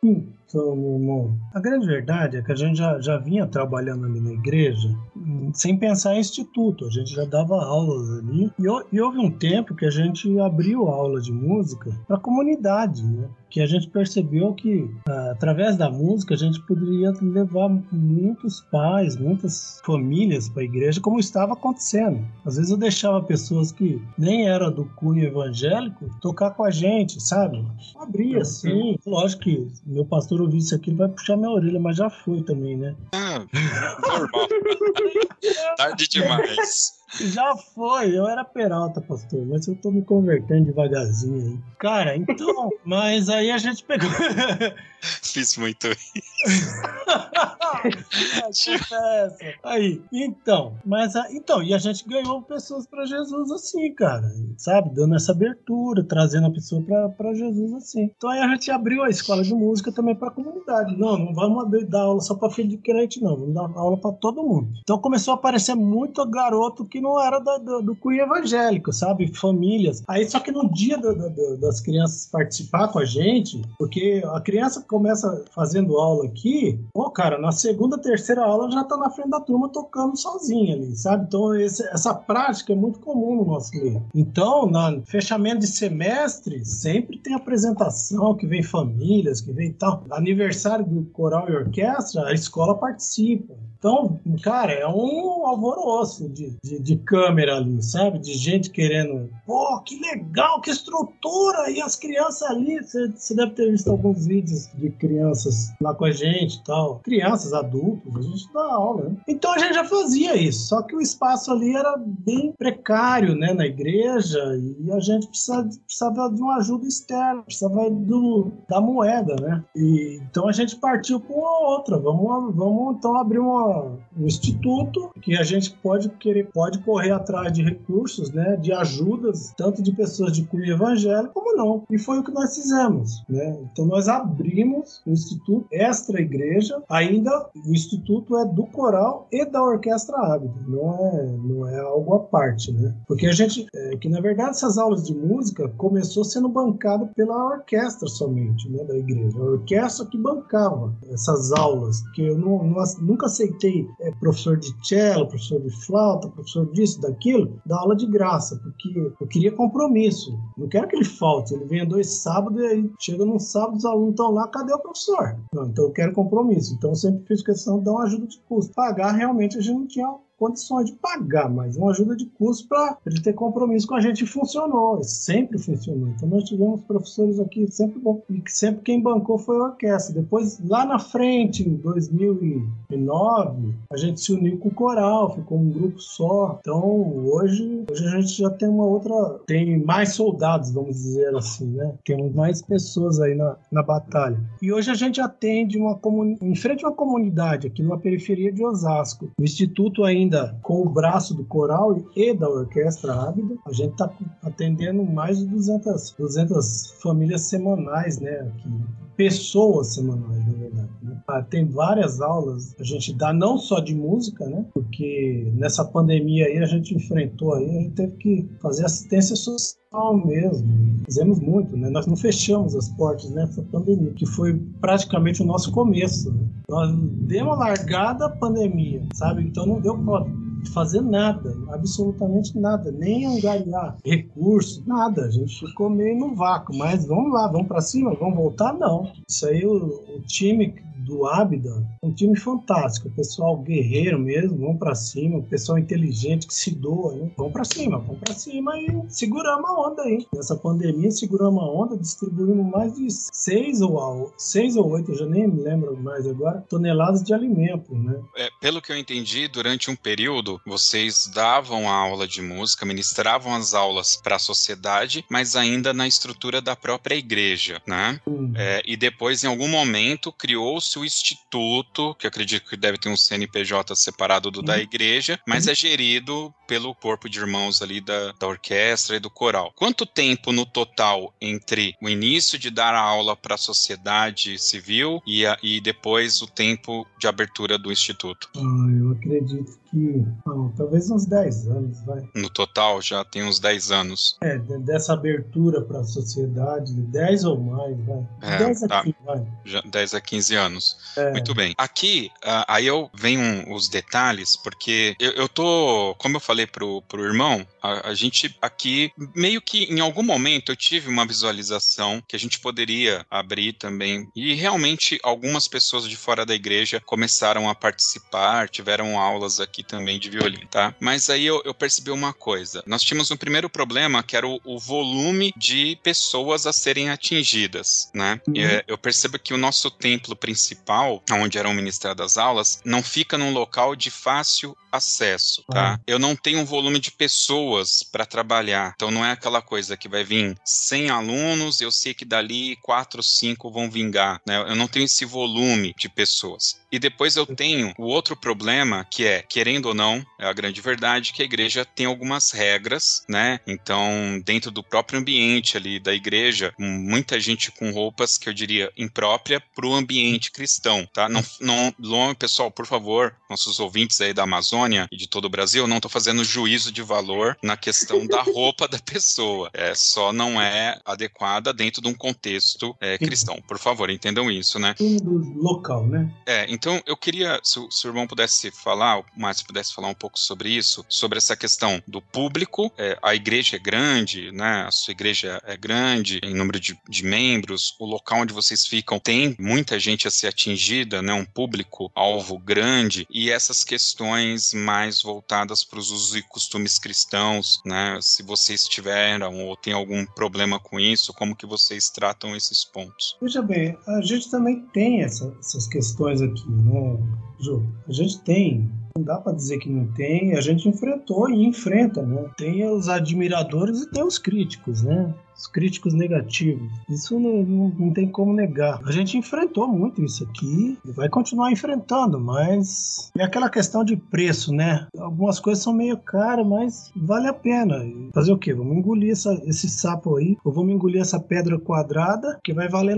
Então, meu irmão, a grande verdade é que a gente já, já vinha trabalhando ali na igreja hum, sem pensar em instituto. A gente já dava aulas ali. E, e houve um tempo que a gente abriu aula de música para a comunidade, né? Que a gente percebeu que ah, através da música a gente poderia levar muitos pais, muitas famílias para a igreja, como estava acontecendo. Às vezes eu deixava pessoas que nem era do cunho evangélico tocar com a gente, sabe? Abria assim. Lógico que meu pastor ouvir isso aqui vai puxar minha orelha, mas já foi também, né? Ah, normal. Tarde demais. Já foi, eu era Peralta, pastor, mas eu tô me convertendo devagarzinho aí. Cara, então, *laughs* mas aí a gente pegou. Fiz muito Aí, então, mas então, e a gente ganhou pessoas para Jesus assim, cara, sabe? Dando essa abertura, trazendo a pessoa para Jesus assim. Então aí a gente abriu a escola de música também para a comunidade. Não, não vamos abrir, dar aula só para filho de crente, não, vamos dar aula para todo mundo. Então começou a aparecer muito garoto que não era da, do, do cunho evangélico, sabe? Famílias. Aí só que no dia do, do, das crianças participar com a gente, porque a criança começa fazendo aula aqui, pô, cara, na segunda, terceira aula já tá na frente da turma tocando sozinha ali, sabe? Então esse, essa prática é muito comum no nosso meio. Então, no fechamento de semestre, sempre tem apresentação, que vem famílias, que vem tal. Aniversário do coral e orquestra, a escola participa. Então, cara, é um alvoroço de, de, de, câmera ali, sabe? De gente querendo, pô, que legal, que estrutura! E as crianças ali, você deve ter visto alguns vídeos de crianças lá com a gente e tal. Crianças, adultos, a gente dá aula, né? Então a gente já fazia isso, só que o espaço ali era bem precário, né, na igreja, e a gente precisava, precisava de uma ajuda externa, precisava do, da moeda, né? E, então a gente partiu para uma outra, vamos, vamos então abrir uma um instituto que a gente pode querer, pode correr atrás de recursos, né, de ajudas, tanto de pessoas de cunho evangélico como não. E foi o que nós fizemos, né? Então nós abrimos o instituto extra igreja, ainda o instituto é do coral e da orquestra ábida, não é não é algo à parte, né? Porque a gente é, que na verdade essas aulas de música começou sendo bancada pela orquestra somente, né, da igreja. A orquestra que bancava essas aulas, que eu não, não, nunca aceitei é, professor de cello, professor de flauta, professor disso, daquilo, dá aula de graça, porque eu queria compromisso. Não quero que ele falte, ele venha dois sábados e aí chega num sábado, os alunos estão lá, cadê o professor? Não, então quero compromisso. Então eu sempre fiz questão de dar uma ajuda de custo. Pagar realmente a gente não tinha condições de pagar, mas uma ajuda de custo para ele ter compromisso com a gente funcionou, sempre funcionou. Então nós tivemos professores aqui sempre bom e sempre quem bancou foi a orquestra. Depois lá na frente, em 2009, a gente se uniu com o coral, ficou um grupo só. Então hoje, hoje a gente já tem uma outra, tem mais soldados, vamos dizer assim, né? Temos mais pessoas aí na, na batalha. E hoje a gente atende uma comunidade, em frente a uma comunidade aqui numa periferia de Osasco. O instituto ainda ainda com o braço do coral e da orquestra Ábida, a gente está atendendo mais de 200, 200 famílias semanais, né? Aqui, pessoas semanais, na verdade. Né? Ah, tem várias aulas, a gente dá não só de música, né? Porque nessa pandemia aí a gente enfrentou aí, a gente teve que fazer assistência social mesmo. Fizemos muito, né? Nós não fechamos as portas nessa pandemia, que foi praticamente o nosso começo. Né? Nós demos largada a pandemia, sabe? Então não deu para fazer nada, absolutamente nada, nem angariar recursos, nada. A gente ficou meio no vácuo, mas vamos lá, vamos para cima, vamos voltar? Não. Isso aí o, o time do Abda, um time fantástico, pessoal guerreiro mesmo, vão para cima, pessoal inteligente que se doa, né? Vão para cima, vão para cima e seguramos a onda aí. Nessa pandemia seguramos a onda, distribuímos mais de seis ou seis ou oito, eu já nem me lembro mais agora, toneladas de alimento, né? É, pelo que eu entendi, durante um período vocês davam a aula de música, ministravam as aulas para a sociedade, mas ainda na estrutura da própria igreja, né? Hum. É, e depois, em algum momento, criou-se o instituto, que acredito que deve ter um CNPJ separado do uhum. da igreja, mas uhum. é gerido pelo corpo de irmãos ali da, da orquestra e do coral. Quanto tempo no total entre o início de dar a aula para a sociedade civil e, a, e depois o tempo de abertura do instituto? Ah, eu acredito que talvez uns 10 anos, vai. No total já tem uns 10 anos. É, dessa abertura para a sociedade, 10 ou mais, vai. É, 10 a tá. 15, vai. Já 10 a 15 anos. É. Muito bem. Aqui, aí eu venho os detalhes, porque eu, eu tô, como eu falei falei pro, pro irmão, a, a, gente aqui, meio que em algum momento eu tive uma visualização que a gente poderia abrir também. E realmente algumas pessoas de fora da igreja começaram a participar, tiveram aulas aqui também de violino, tá? Mas aí eu, eu percebi uma coisa. Nós tínhamos um primeiro problema que era o, o volume de pessoas a serem atingidas, né? Uhum. E, é, eu percebo que o nosso templo principal, onde eram ministradas as aulas, não fica num local de fácil acesso, tá? Uhum. Eu não tenho um volume de pessoas para trabalhar, então não é aquela coisa que vai vir 100 alunos, eu sei que dali 4 ou 5 vão vingar, né? Eu não tenho esse volume de pessoas. E depois eu tenho o outro problema, que é, querendo ou não, é a grande verdade, que a igreja tem algumas regras, né? Então, dentro do próprio ambiente ali da igreja, muita gente com roupas que eu diria imprópria para o ambiente cristão, tá? Não, não, pessoal, por favor, nossos ouvintes aí da Amazônia e de todo o Brasil, não estou fazendo juízo de valor na questão da *laughs* roupa da pessoa. É só não é adequada dentro de um contexto é, cristão. Por favor, entendam isso, né? Do local, né? É, então, eu queria, se, se o irmão pudesse falar, o Márcio pudesse falar um pouco sobre isso, sobre essa questão do público. É, a igreja é grande, né? A sua igreja é grande em número de, de membros. O local onde vocês ficam tem muita gente a ser atingida, né? Um público-alvo grande. E essas questões mais voltadas para os usos e costumes cristãos, né? Se vocês tiveram ou tem algum problema com isso, como que vocês tratam esses pontos? Veja bem, a gente também tem essa, essas questões aqui né, Ju? A gente tem não dá para dizer que não tem, a gente enfrentou e enfrenta, né? Tem os admiradores e tem os críticos, né? os críticos negativos. Isso não, não, não, tem como negar. A gente enfrentou muito isso aqui e vai continuar enfrentando, mas é aquela questão de preço, né? Algumas coisas são meio caras, mas vale a pena. Fazer o quê? Vamos engolir essa, esse sapo aí, ou vamos engolir essa pedra quadrada que vai valer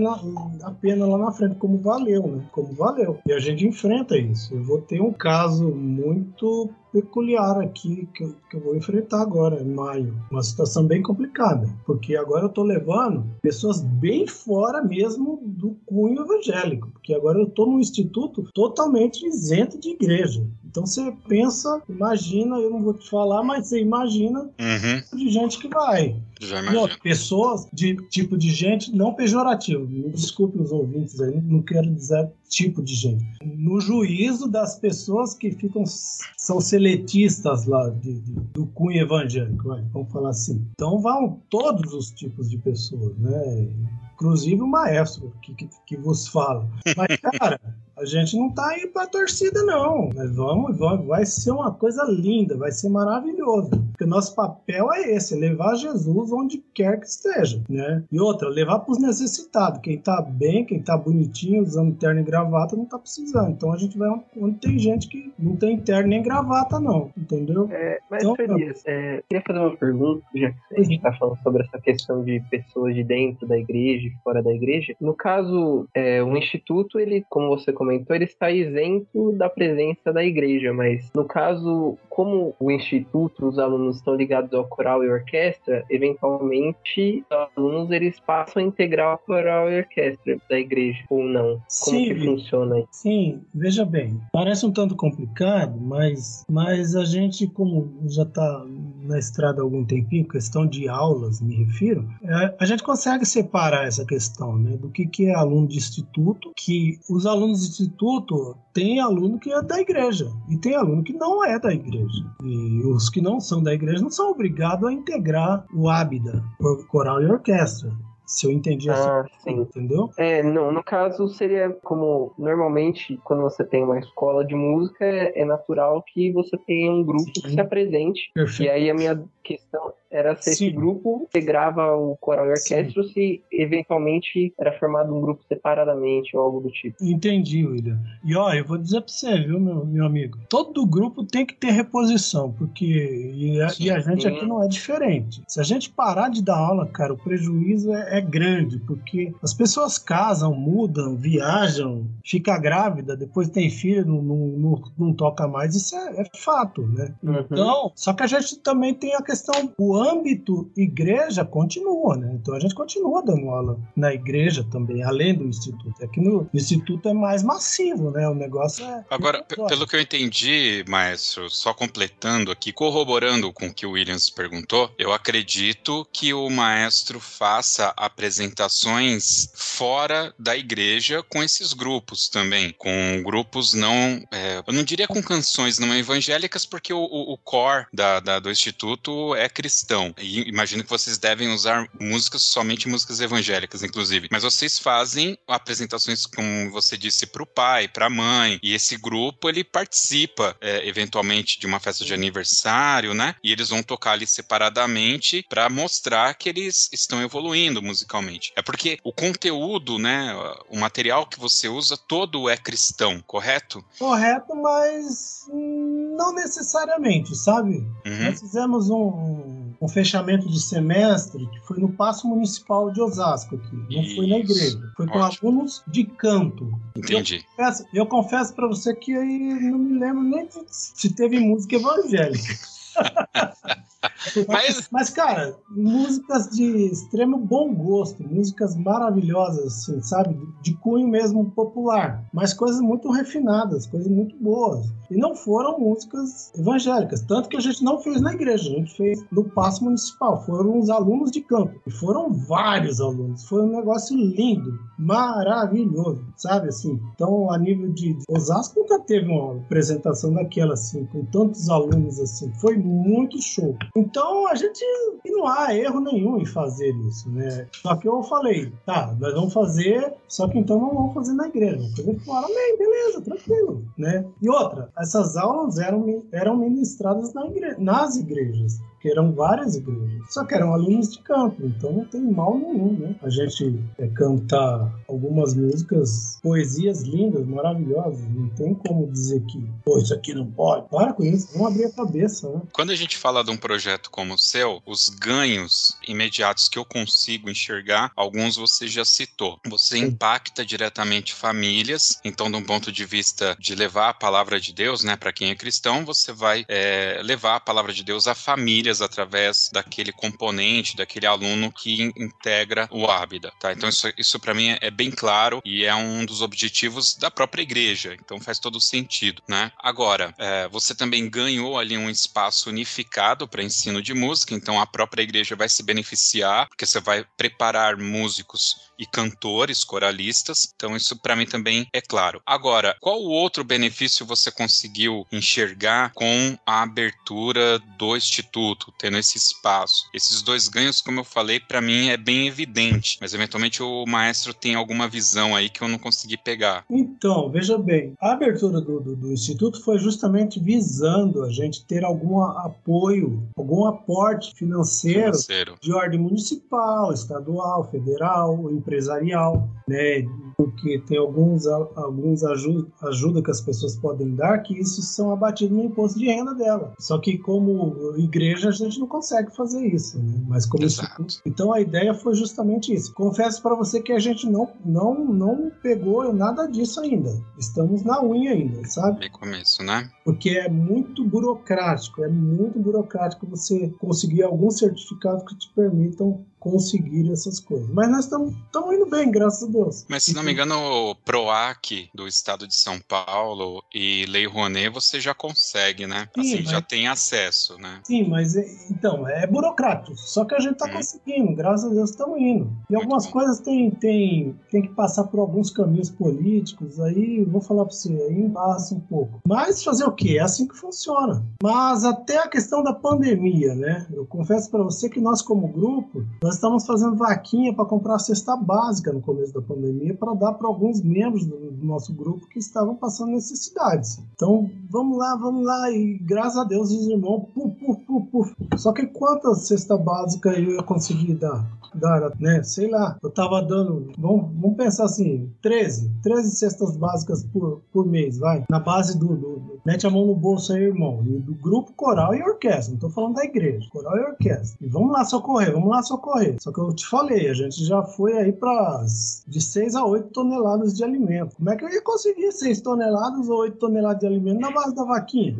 a pena lá na frente, como valeu, né? Como valeu. E a gente enfrenta isso. Eu vou ter um caso muito peculiar aqui que eu, que eu vou enfrentar agora, em maio. Uma situação bem complicada, porque agora eu estou levando pessoas bem fora mesmo do cunho evangélico, porque agora eu estou num instituto totalmente isento de igreja. Então você pensa, imagina, eu não vou te falar, mas você imagina uhum. de gente que vai. Já imagino. pessoas de tipo de gente não pejorativo. Me desculpe os ouvintes aí, não quero dizer tipo de gente. No juízo das pessoas que ficam são seletistas lá de, de, do cunho evangélico, vai, vamos falar assim. Então vão todos os tipos de pessoas, né? Inclusive o maestro que, que, que vos fala. Mas, cara, *laughs* a gente não tá aí pra torcida, não. Mas vamos, vamos, vai ser uma coisa linda, vai ser maravilhoso. Porque o nosso papel é esse, é levar Jesus onde quer que esteja, né? E outra, levar pros necessitados. Quem tá bem, quem tá bonitinho, usando terno e gravata, não tá precisando. Então a gente vai onde tem gente que não tem terno nem gravata, não. Entendeu? É, mas, então, Feliz, é, queria fazer uma pergunta, já que a gente tá falando sobre essa questão de pessoas de dentro da igreja e fora da igreja. No caso, é, o Instituto, ele, como você comentou, comentou, ele está isento da presença da igreja, mas no caso, como o instituto, os alunos estão ligados ao coral e orquestra, eventualmente os alunos eles passam a integrar o coral e orquestra da igreja ou não? Como sim, que funciona isso? Sim, veja bem, parece um tanto complicado, mas, mas a gente, como já está na estrada há algum tempinho, questão de aulas, me refiro, é, a gente consegue separar essa questão, né, do que, que é aluno de instituto, que os alunos de instituto tem aluno que é da igreja e tem aluno que não é da igreja. E os que não são da igreja não são obrigados a integrar o hábita, coral e orquestra. Se eu entendi ah, assim, entendeu? É, no, no caso seria como normalmente quando você tem uma escola de música é, é natural que você tenha um grupo Sim. que se apresente. Perfeito. E aí a minha questão era se esse grupo integrava o coral e orquestra se eventualmente era formado um grupo separadamente ou algo do tipo. Entendi, William. E ó, eu vou dizer pra você, viu, meu, meu amigo? Todo grupo tem que ter reposição, porque e a, e a gente aqui não é diferente. Se a gente parar de dar aula, cara, o prejuízo é, é grande, porque as pessoas casam, mudam, viajam, fica grávida, depois tem filho, não, não, não, não toca mais, isso é, é fato, né? Uhum. Então, só que a gente também tem a questão, o âmbito igreja continua, né? Então a gente continua dando aula na igreja também, além do instituto. É que no, instituto é mais massivo, né? O negócio é. Agora, pelo que eu entendi, maestro, só completando aqui, corroborando com o que o Williams perguntou, eu acredito que o maestro faça apresentações fora da igreja com esses grupos também, com grupos não. É, eu não diria com canções não evangélicas, porque o, o, o core da, da, do instituto é cristão. E imagino que vocês devem usar músicas, somente músicas evangélicas, inclusive. Mas vocês fazem apresentações, como você disse, para o pai, para a mãe. E esse grupo, ele participa, é, eventualmente, de uma festa de aniversário, né? E eles vão tocar ali separadamente para mostrar que eles estão evoluindo musicalmente. É porque o conteúdo, né? O material que você usa todo é cristão, correto? Correto, mas não necessariamente, sabe? Uhum. Nós fizemos um, um, fechamento de semestre que foi no Paço Municipal de Osasco aqui, não Isso. foi na igreja, foi com Ótimo. alunos de canto. Entendi. Eu confesso, para você que aí não me lembro nem se teve música evangélica. *laughs* *laughs* Mas... Mas, cara, músicas de extremo bom gosto, músicas maravilhosas, assim, sabe? De cunho mesmo popular, mas coisas muito refinadas, coisas muito boas. E não foram músicas evangélicas, tanto que a gente não fez na igreja, a gente fez no Passo Municipal. Foram os alunos de campo, e foram vários alunos. Foi um negócio lindo, maravilhoso, sabe? Assim, então, a nível de Osasco, nunca teve uma apresentação daquela, assim, com tantos alunos, assim. Foi muito show. Então a gente não há erro nenhum em fazer isso, né? Só que eu falei, tá, nós vamos fazer, só que então não vamos fazer na igreja, vamos fazer fora, bem, beleza, tranquilo, né? E outra, essas aulas eram, eram ministradas na igre nas igrejas porque eram várias igrejas. Só que eram alunos de campo, então não tem mal nenhum, né? A gente é, cantar algumas músicas, poesias lindas, maravilhosas, não tem como dizer que, pô, isso aqui não pode. Para com isso, vamos abrir a cabeça, né? Quando a gente fala de um projeto como o seu, os ganhos imediatos que eu consigo enxergar, alguns você já citou. Você impacta diretamente famílias, então, de um ponto de vista de levar a palavra de Deus, né, para quem é cristão, você vai é, levar a palavra de Deus família famílias através daquele componente, daquele aluno que integra o Ábida, tá? Então isso, isso para mim é, é, bem claro e é um dos objetivos da própria igreja, então faz todo sentido, né? Agora, é, você também ganhou ali um espaço unificado para ensino de música, então a própria igreja vai se beneficiar, porque você vai preparar músicos e cantores, coralistas, então isso para mim também é claro. Agora, qual o outro benefício você conseguiu enxergar com a abertura do Instituto? tendo esse espaço. Esses dois ganhos, como eu falei, para mim é bem evidente, mas eventualmente o maestro tem alguma visão aí que eu não consegui pegar. Então, veja bem, a abertura do, do, do Instituto foi justamente visando a gente ter algum apoio, algum aporte financeiro, financeiro. de ordem municipal, estadual, federal, empresarial, né? Porque tem alguns, alguns ajuda, ajuda que as pessoas podem dar que isso são abatidos no imposto de renda dela. Só que como igreja a gente não consegue fazer isso, né? Mas como instituto. Então a ideia foi justamente isso. Confesso para você que a gente não, não, não pegou nada disso ainda. Estamos na unha ainda, sabe? Bem começo, né? Porque é muito burocrático, é muito burocrático você conseguir alguns certificados que te permitam conseguir essas coisas. Mas nós estamos indo bem, graças a Deus. Mas se não me engano, o PROAC do estado de São Paulo e Lei Rouanet você já consegue, né? Sim, assim, mas... já tem acesso, né? Sim, mas é, então, é burocrático. Só que a gente está hum. conseguindo, graças a Deus estamos indo. E Muito algumas bom. coisas tem, tem, tem que passar por alguns caminhos políticos, aí vou falar para você, aí embaça um pouco. Mas fazer o quê? É assim que funciona. Mas até a questão da pandemia, né? Eu confesso para você que nós, como grupo, nós estamos fazendo vaquinha para comprar a cesta básica no começo da pandemia para dar para alguns membros do, do, nosso grupo que estavam passando necessidades. Então, vamos lá, vamos lá. E graças a Deus os irmãos, puf, puf, puf, puf. Só que quantas cesta básica eu ia conseguir dar? Dar, né? Sei lá, eu tava dando, vamos, vamos pensar assim, 13, 13 cestas básicas por, por mês, vai. Na base do, do, do, mete a mão no bolso aí, irmão, e do grupo coral e orquestra, não tô falando da igreja, coral e orquestra. E vamos lá socorrer, vamos lá socorrer correr. Só que eu te falei, a gente já foi aí para de 6 a 8 toneladas de alimento. Como é que eu ia conseguir 6 toneladas ou 8 toneladas de alimento na base da vaquinha?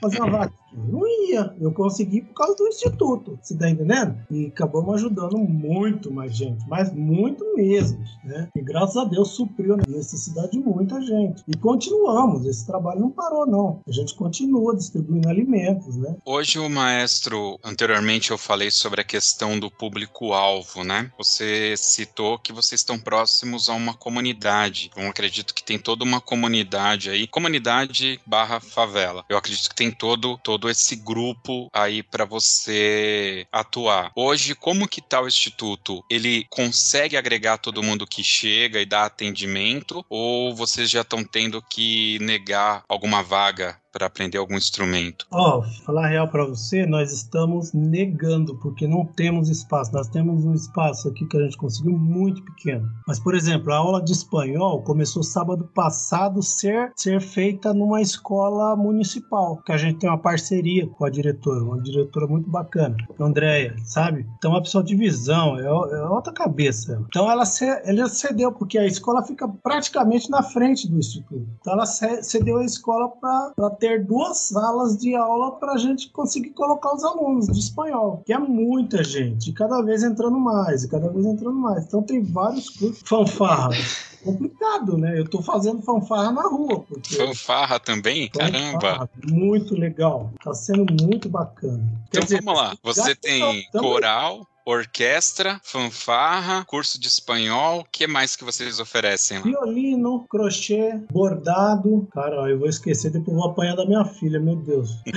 fazer uma vaquinha. Não ia. Eu consegui por causa do instituto, você tá entendendo? E acabamos ajudando muito mais gente, mas muito mesmo, né? E graças a Deus supriu a necessidade de muita gente. E continuamos, esse trabalho não parou, não. A gente continua distribuindo alimentos, né? Hoje o maestro, anteriormente eu falei sobre a questão do público-alvo, né? Você citou que vocês estão próximos a uma comunidade. Eu acredito que tem toda uma comunidade aí, comunidade barra favela. Eu acredito que tem todo, todo esse grupo aí para você atuar. Hoje, como que tá o Instituto? Ele consegue agregar todo mundo que chega e dá atendimento? Ou vocês já estão tendo que negar alguma vaga para aprender algum instrumento? Ó, oh, falar real para você, nós estamos negando porque não temos espaço. Nós temos um espaço aqui que a gente conseguiu muito pequeno. Mas por exemplo, a aula de espanhol começou sábado passado ser ser feita numa escola municipal, que a gente tem uma parceria com a diretora, uma diretora muito bacana, Andréia, sabe? Então a pessoa de visão é, é outra cabeça. Então ela, ela cedeu porque a escola fica praticamente na frente do instituto. Então ela cedeu a escola para ter duas salas de aula para a gente conseguir colocar os alunos de espanhol, que é muita gente, e cada vez entrando mais, e cada vez entrando mais. Então tem vários cursos. Fanfarra. *laughs* complicado, né? Eu tô fazendo fanfarra na rua. Porque... Fanfarra também? Fanfarra, Caramba! Muito legal. Tá sendo muito bacana. Então Quer vamos dizer, lá. Você tem coral, orquestra, fanfarra, curso de espanhol. O que mais que vocês oferecem lá? Violino, crochê, bordado. Cara, eu vou esquecer, depois vou apanhar da minha filha, meu Deus. *laughs*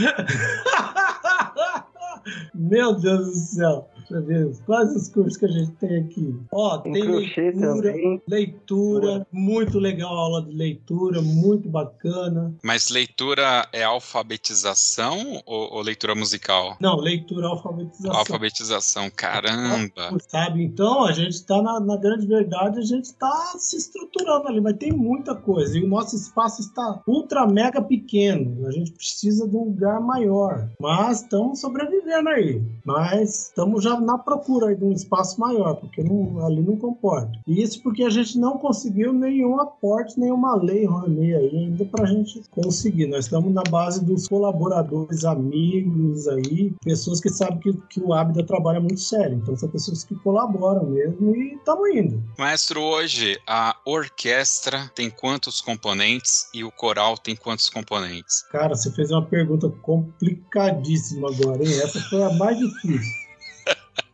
meu Deus do céu. Deixa eu ver quais os cursos que a gente tem aqui. Ó, tem, tem leitura, leitura, muito legal a aula de leitura, muito bacana. Mas leitura é alfabetização ou, ou leitura musical? Não, leitura alfabetização. Alfabetização, caramba. Sabe, então a gente está na, na, grande verdade, a gente está se estruturando ali, mas tem muita coisa. E o nosso espaço está ultra mega pequeno. A gente precisa de um lugar maior. Mas estamos sobrevivendo aí. Mas estamos já na procura de um espaço maior, porque não, ali não comporta. E isso porque a gente não conseguiu nenhum aporte, nenhuma lei Rouanet aí ainda para a gente conseguir. Nós estamos na base dos colaboradores, amigos aí, pessoas que sabem que, que o Abda trabalha muito sério. Então são pessoas que colaboram mesmo e estamos indo. Maestro, hoje a orquestra tem quantos componentes e o coral tem quantos componentes? Cara, você fez uma pergunta complicadíssima agora, hein? Essa foi a mais difícil.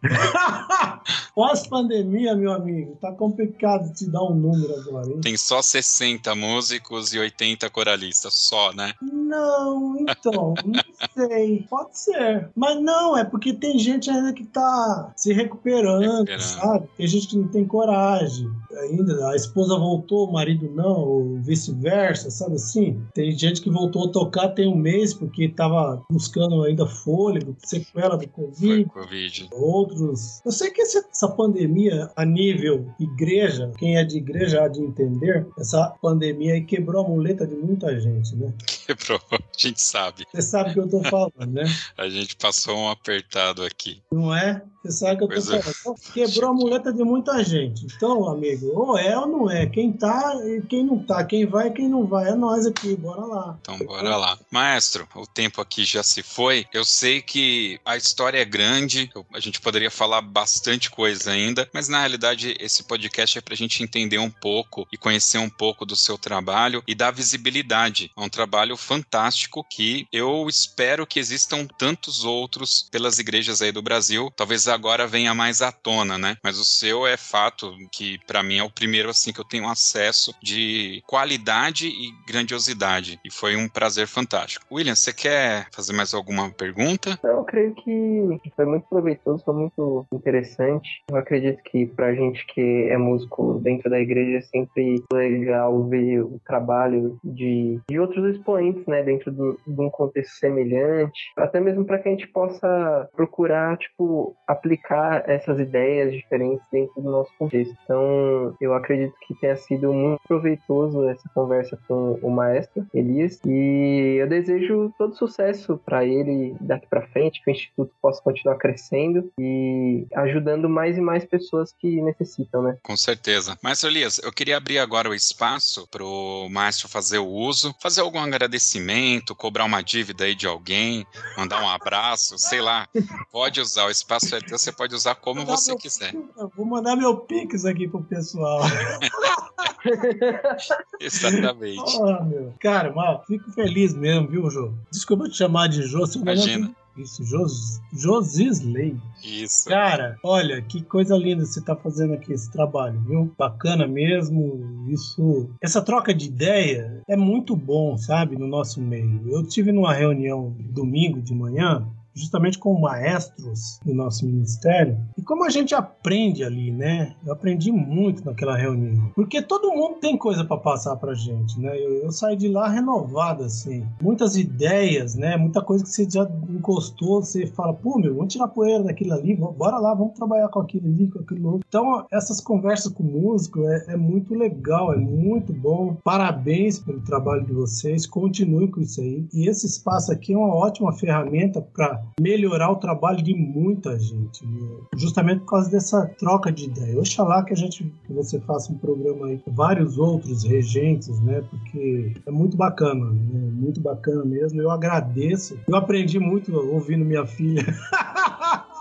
*laughs* Pós-pandemia, meu amigo, tá complicado te dar um número agora, hein? Tem só 60 músicos e 80 coralistas, só, né? Não, então, *laughs* não sei. Pode ser. Mas não, é porque tem gente ainda que tá se recuperando, recuperando. sabe? Tem gente que não tem coragem ainda. A esposa voltou, o marido não, ou vice-versa, sabe assim? Tem gente que voltou a tocar tem um mês porque tava buscando ainda fôlego, sequela do Covid. COVID. Outros. Eu sei que essa pandemia, a nível igreja, quem é de igreja há de entender, essa pandemia aí quebrou a muleta de muita gente, né? *laughs* Quebrou, a gente sabe. Você sabe o que eu tô falando, né? *laughs* a gente passou um apertado aqui. Não é? Você sabe que eu tô pois falando. Então, quebrou a muleta de muita gente. Então, amigo, ou é ou não é. Quem tá e quem não tá. Quem vai e quem não vai. É nós aqui, bora lá. Então, bora lá. Maestro, o tempo aqui já se foi. Eu sei que a história é grande, a gente poderia falar bastante coisa ainda, mas na realidade esse podcast é pra gente entender um pouco e conhecer um pouco do seu trabalho e dar visibilidade. É um trabalho fantástico que eu espero que existam tantos outros pelas igrejas aí do Brasil. Talvez agora venha mais à tona, né? Mas o seu é fato que para mim é o primeiro assim que eu tenho acesso de qualidade e grandiosidade e foi um prazer fantástico. William, você quer fazer mais alguma pergunta? Eu creio que foi muito proveitoso, foi muito interessante. Eu acredito que pra gente que é músico dentro da igreja é sempre legal ver o trabalho de, de outros expoentes, né, dentro do, de um contexto semelhante, até mesmo para que a gente possa procurar, tipo, aplicar essas ideias diferentes dentro do nosso contexto. Então, eu acredito que tenha sido muito proveitoso essa conversa com o maestro Elias e eu desejo todo sucesso para ele daqui para frente, que o instituto possa continuar crescendo e ajudando mais e mais pessoas que necessitam, né? Com certeza. Maestro Elias, eu queria abrir agora o espaço para o maestro fazer o uso, fazer algum agradecimento, cobrar uma dívida aí de alguém, mandar um abraço, sei lá. Pode usar, o espaço é teu, você pode usar como você meu, quiser. Vou mandar meu pix aqui pro pessoal. *laughs* Exatamente. Oh, meu. Cara, mal, fico feliz mesmo, viu, Jô? Desculpa te chamar de Jô, seu Imagina. Isso, Jos, Josisley. Isso. Cara, olha, que coisa linda você tá fazendo aqui esse trabalho, viu? Bacana mesmo. Isso, essa troca de ideia é muito bom, sabe, no nosso meio. Eu tive numa reunião domingo de manhã justamente com maestros do nosso ministério. E como a gente aprende ali, né? Eu aprendi muito naquela reunião. Porque todo mundo tem coisa para passar pra gente, né? Eu, eu, saí de lá renovado, assim. Muitas ideias, né? Muita coisa que você já encostou, você fala, pô, meu, vamos tirar poeira daquilo ali, bora lá, vamos trabalhar com aquilo ali, com aquilo outro. Então, essas conversas com músico é, é muito legal, é muito bom. Parabéns pelo trabalho de vocês, continue com isso aí. E esse espaço aqui é uma ótima ferramenta para melhorar o trabalho de muita gente, né? justamente por causa dessa troca de ideia. Oxalá que a gente, que você faça um programa aí com vários outros regentes, né? Porque é muito bacana, né? Muito bacana mesmo. Eu agradeço. Eu aprendi muito ouvindo minha filha. *laughs*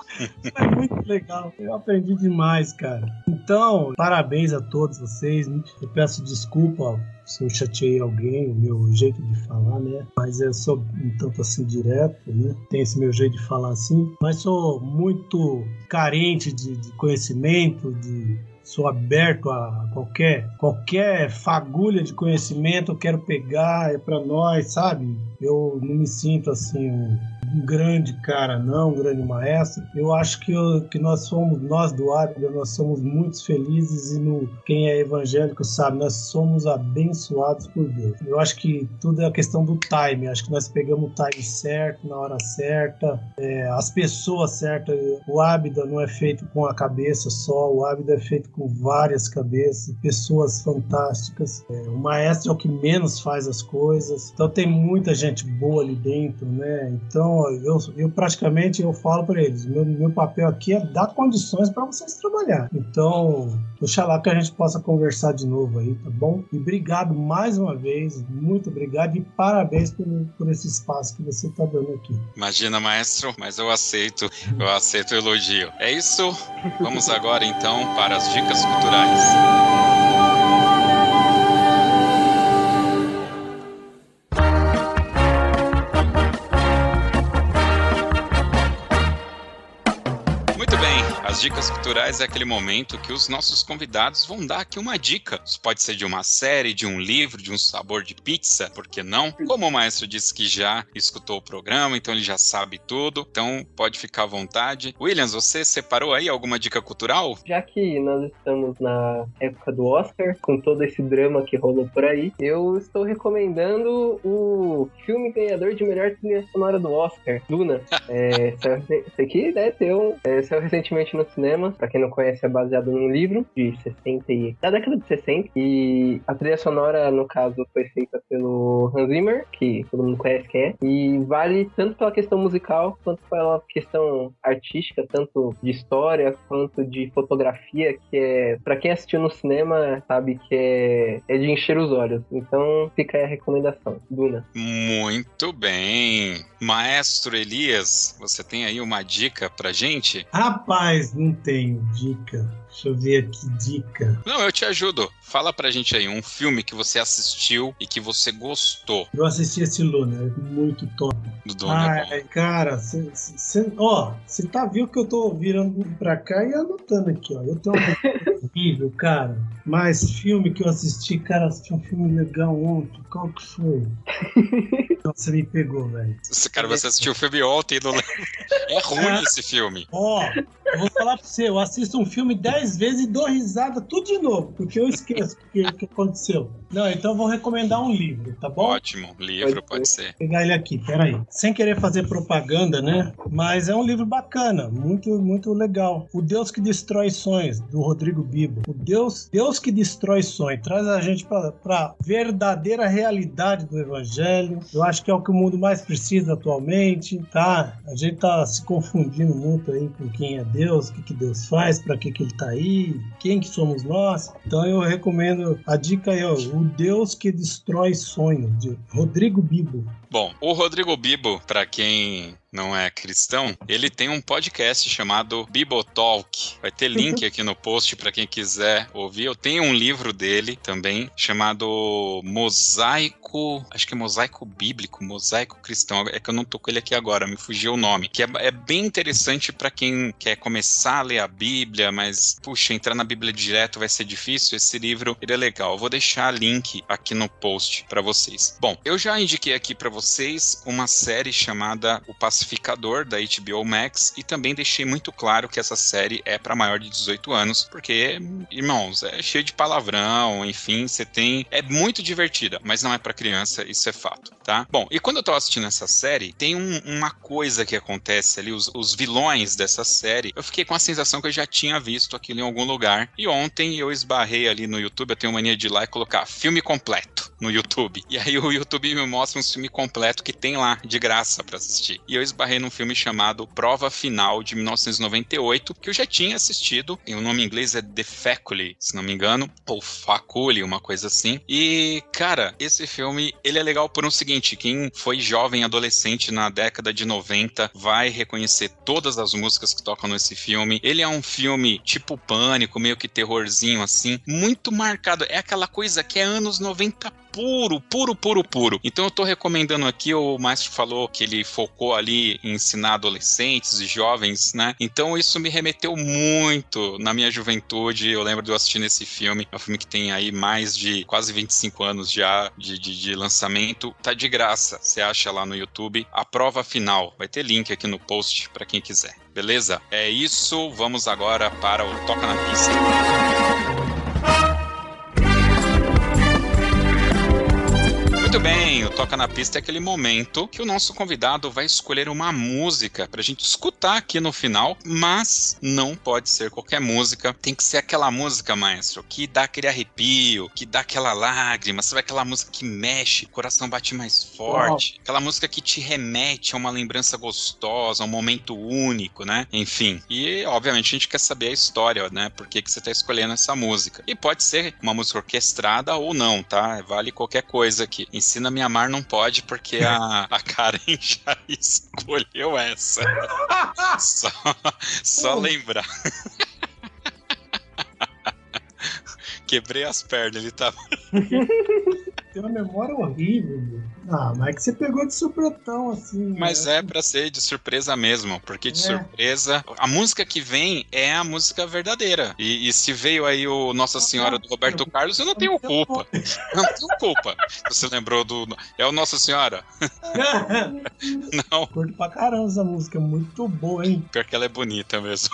É muito legal. Eu aprendi demais, cara. Então, parabéns a todos vocês. Eu peço desculpa se eu chateei alguém, o meu jeito de falar, né? Mas eu sou um tanto assim direto, né? Tem esse meu jeito de falar assim. Mas sou muito carente de, de conhecimento, de sou aberto a qualquer qualquer fagulha de conhecimento eu quero pegar é para nós sabe eu não me sinto assim um um grande cara, não um grande maestro. Eu acho que, eu, que nós somos, nós do Águia, nós somos muito felizes e no, quem é evangélico sabe, nós somos abençoados por Deus. Eu acho que tudo é a questão do time, acho que nós pegamos o time certo, na hora certa, é, as pessoas certas. O Ábida não é feito com a cabeça só, o Ábida é feito com várias cabeças, pessoas fantásticas. É, o maestro é o que menos faz as coisas, então tem muita gente boa ali dentro, né? Então eu, eu praticamente eu falo para eles, meu, meu papel aqui é dar condições para vocês trabalhar. Então, oxalá que a gente possa conversar de novo aí, tá bom? E obrigado mais uma vez, muito obrigado e parabéns por, por esse espaço que você está dando aqui. Imagina, maestro, mas eu aceito, eu aceito o elogio. É isso, vamos agora então para as dicas culturais. As dicas culturais é aquele momento que os nossos convidados vão dar aqui uma dica. Isso pode ser de uma série, de um livro, de um sabor de pizza, por que não? Como o maestro disse que já escutou o programa, então ele já sabe tudo, então pode ficar à vontade. Williams, você separou aí alguma dica cultural? Já que nós estamos na época do Oscar, com todo esse drama que rolou por aí, eu estou recomendando o filme ganhador de melhor trilha sonora do Oscar, Luna. *laughs* é, esse aqui né, ter um, é, saiu recentemente no cinema. Pra quem não conhece, é baseado num livro de 60 e... da década de 60. E a trilha sonora, no caso, foi feita pelo Hans Zimmer, que todo mundo conhece quem é. E vale tanto pela questão musical, quanto pela questão artística, tanto de história, quanto de fotografia, que é... Pra quem assistiu no cinema, sabe que é, é de encher os olhos. Então, fica aí a recomendação. Duna. Muito bem. Maestro Elias, você tem aí uma dica pra gente? Rapaz, não tenho dica. Deixa eu ver aqui, dica. Não, eu te ajudo. Fala pra gente aí um filme que você assistiu e que você gostou. Eu assisti esse Luna, é muito top. Do Dona é Ai, cara, cê, ó, você tá vendo que eu tô virando pra cá e anotando aqui, ó. Eu tenho um horrível, *laughs* cara. Mas filme que eu assisti, cara, assisti um filme legal ontem. Qual que foi? *laughs* Você me pegou, velho. Cara, você assistiu o filme ontem e não lembra. *laughs* É ruim é. esse filme. Ó, eu vou falar pra você, eu assisto um filme dez vezes e dou risada tudo de novo, porque eu esqueço o que, que, aconteceu. Não, então eu vou recomendar um livro, tá bom? Ótimo, livro pode, ser. Vou pegar ele aqui, peraí. Sem querer fazer propaganda, né? Mas é um livro bacana, muito, muito legal. O Deus que Destrói Sonhos, do Rodrigo Bibo. O Deus, Deus que Destrói Sonhos, traz a gente pra, pra verdadeira realidade do Evangelho. Eu acho que é o que o mundo mais precisa atualmente, tá? A gente tá se confundindo muito aí com quem é Deus Deus, o que, que Deus faz, para que, que ele está aí, quem que somos nós. Então eu recomendo a dica aí, ó, O Deus que Destrói Sonhos, de Rodrigo Bibo. Bom, o Rodrigo Bibo, para quem não é cristão, ele tem um podcast chamado Bibotalk. Vai ter link *laughs* aqui no post para quem quiser ouvir. Eu tenho um livro dele também chamado Mosaico, acho que é Mosaico Bíblico, Mosaico Cristão. É que eu não tô com ele aqui agora, me fugiu o nome. Que é, é bem interessante para quem quer começar a ler a Bíblia, mas puxa, entrar na Bíblia direto vai ser difícil. Esse livro ele é legal. Eu vou deixar link aqui no post para vocês. Bom, eu já indiquei aqui para vocês uma série chamada O Pacificador da HBO Max e também deixei muito claro que essa série é para maior de 18 anos, porque, irmãos, é cheio de palavrão, enfim, você tem. É muito divertida, mas não é para criança, isso é fato, tá? Bom, e quando eu tô assistindo essa série, tem um, uma coisa que acontece ali, os, os vilões dessa série, eu fiquei com a sensação que eu já tinha visto aquilo em algum lugar. E ontem eu esbarrei ali no YouTube, eu tenho mania de ir lá e colocar filme completo no YouTube. E aí o YouTube me mostra um filme completo que tem lá de graça para assistir. E eu esbarrei num filme chamado Prova Final de 1998, que eu já tinha assistido. E o nome em inglês é The Faculty, se não me engano, ou Faculi, uma coisa assim. E, cara, esse filme, ele é legal por um seguinte, quem foi jovem adolescente na década de 90 vai reconhecer todas as músicas que tocam nesse filme. Ele é um filme tipo pânico, meio que terrorzinho assim, muito marcado. É aquela coisa que é anos 90 puro, puro, puro, puro. Então eu tô recomendando aqui, o Maestro falou que ele focou ali em ensinar adolescentes e jovens, né? Então isso me remeteu muito na minha juventude. Eu lembro de eu assistir esse filme. É um filme que tem aí mais de quase 25 anos já de, de, de lançamento. Tá de graça. Você acha lá no YouTube. A prova final. Vai ter link aqui no post para quem quiser. Beleza? É isso. Vamos agora para o Toca na Pista. Muito bem, o Toca na Pista é aquele momento que o nosso convidado vai escolher uma música pra gente escutar aqui no final, mas não pode ser qualquer música, tem que ser aquela música, maestro, que dá aquele arrepio, que dá aquela lágrima, sabe aquela música que mexe, o coração bate mais forte, aquela música que te remete a uma lembrança gostosa, a um momento único, né? Enfim, e obviamente a gente quer saber a história, né? Por que, que você tá escolhendo essa música. E pode ser uma música orquestrada ou não, tá? Vale qualquer coisa aqui. Ensina Me Amar não pode, porque a, a Karen *laughs* já escolheu essa. só só lembrar. Quebrei as pernas, ele tava. *laughs* Tem uma memória horrível, meu. Ah, mas é que você pegou de surpretão, assim. Mas né? é pra ser de surpresa mesmo, porque de É. surpresa. A música que vem é a música verdadeira. E, e se veio aí o Nossa Senhora do Roberto Carlos, eu não tenho culpa. *laughs* Não tenho culpa. Você lembrou do. É o Nossa Senhora? *laughs* Não, Curto pra caramba essa música, é muito boa, hein? pior que ela é bonita mesmo.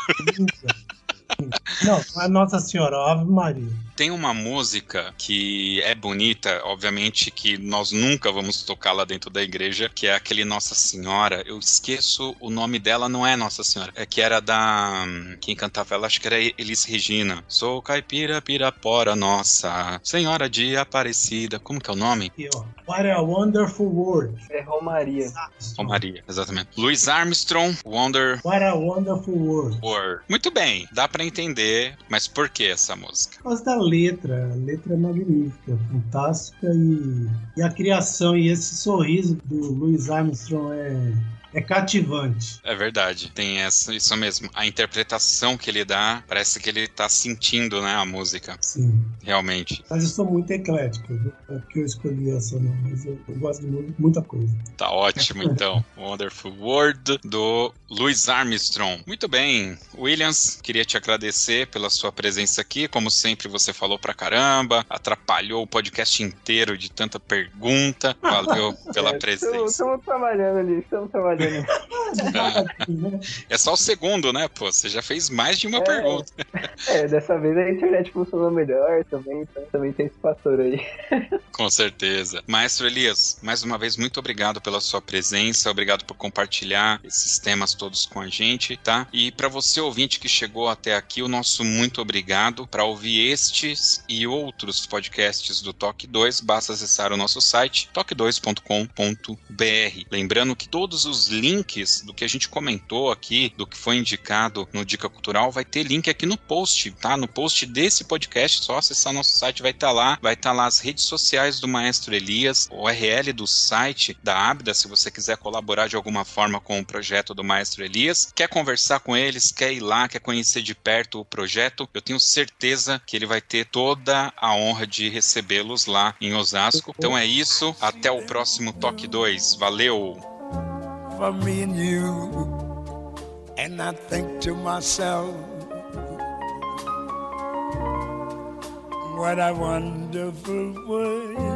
Não, a Nossa Senhora, Ave Maria. Tem uma música que é bonita, obviamente que nós nunca vamos tocar lá dentro da igreja, que é aquele Nossa Senhora. Eu esqueço o nome dela, não é Nossa Senhora, é que era da quem cantava ela, acho que era Elis Regina. Sou caipira pirapora nossa, Senhora de Aparecida. Como que é o nome? Aqui, ó. What a Wonderful World. É Romaria. Oh, Maria, exatamente. Louis Armstrong, Wonder What a Wonderful World. World. Muito bem, dá pra entender, mas por que essa música? Por causa da letra, a letra é magnífica, fantástica e, e a criação e esse sorriso do Louis Armstrong é, é cativante. É verdade, tem essa, isso mesmo. A interpretação que ele dá, parece que ele tá sentindo, né, a música, Sim. realmente. Mas eu sou muito eclético, viu? é porque eu escolhi essa não, mas eu, eu gosto de mu- muita coisa. Tá ótimo, então. *laughs* Wonderful World, do Louis Armstrong. Muito bem, Williams, queria te agradecer pela sua presença aqui. Como sempre, você falou pra caramba, atrapalhou o podcast inteiro de tanta pergunta. Valeu *laughs* pela presença. Estamos trabalhando ali, estamos trabalhando. Né? É só o segundo, né, pô? Você já fez mais de uma É. pergunta. *laughs* É, dessa vez a internet funcionou melhor também, então também tem esse fator aí. *laughs* Com certeza. Maestro Elias, mais uma vez, muito obrigado pela sua presença, obrigado por compartilhar esses temas todos com a gente, tá? E para você, ouvinte que chegou até aqui, o nosso muito obrigado. Para ouvir estes e outros podcasts do Toque 2, basta acessar o nosso site toque2.com.br. Lembrando que todos os links do que a gente comentou aqui, do que foi indicado no Dica Cultural, vai ter link aqui no post, tá? No post desse podcast, só acessar nosso site, vai estar tá lá, vai estar tá lá as redes sociais do Maestro Elias, o URL do site da Abda, se você quiser colaborar de alguma forma com o projeto do Maestro Elias. Quer conversar com eles, quer ir lá, quer conhecer de perto o projeto, eu tenho certeza que ele vai ter toda a honra de recebê-los lá em Osasco. Então é isso, até o próximo Toque 2. Valeu! And I think to myself, what a wonderful world.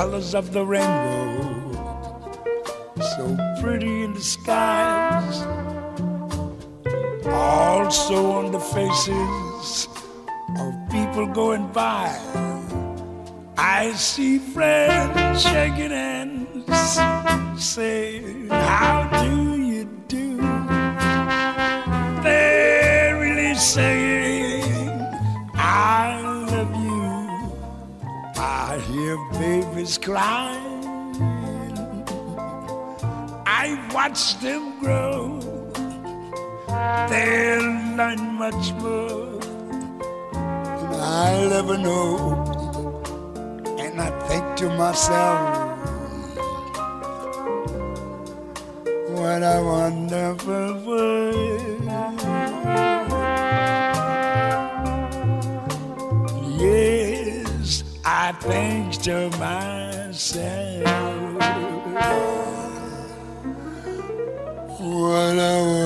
Colors of the rainbow, so pretty in the skies, also on the faces of people going by. I see friends shaking hands, saying, How babies crying. I watch them grow. They'll learn much more than I'll ever know. And I think to myself, what a wonderful world. Yes, I think to myself. What I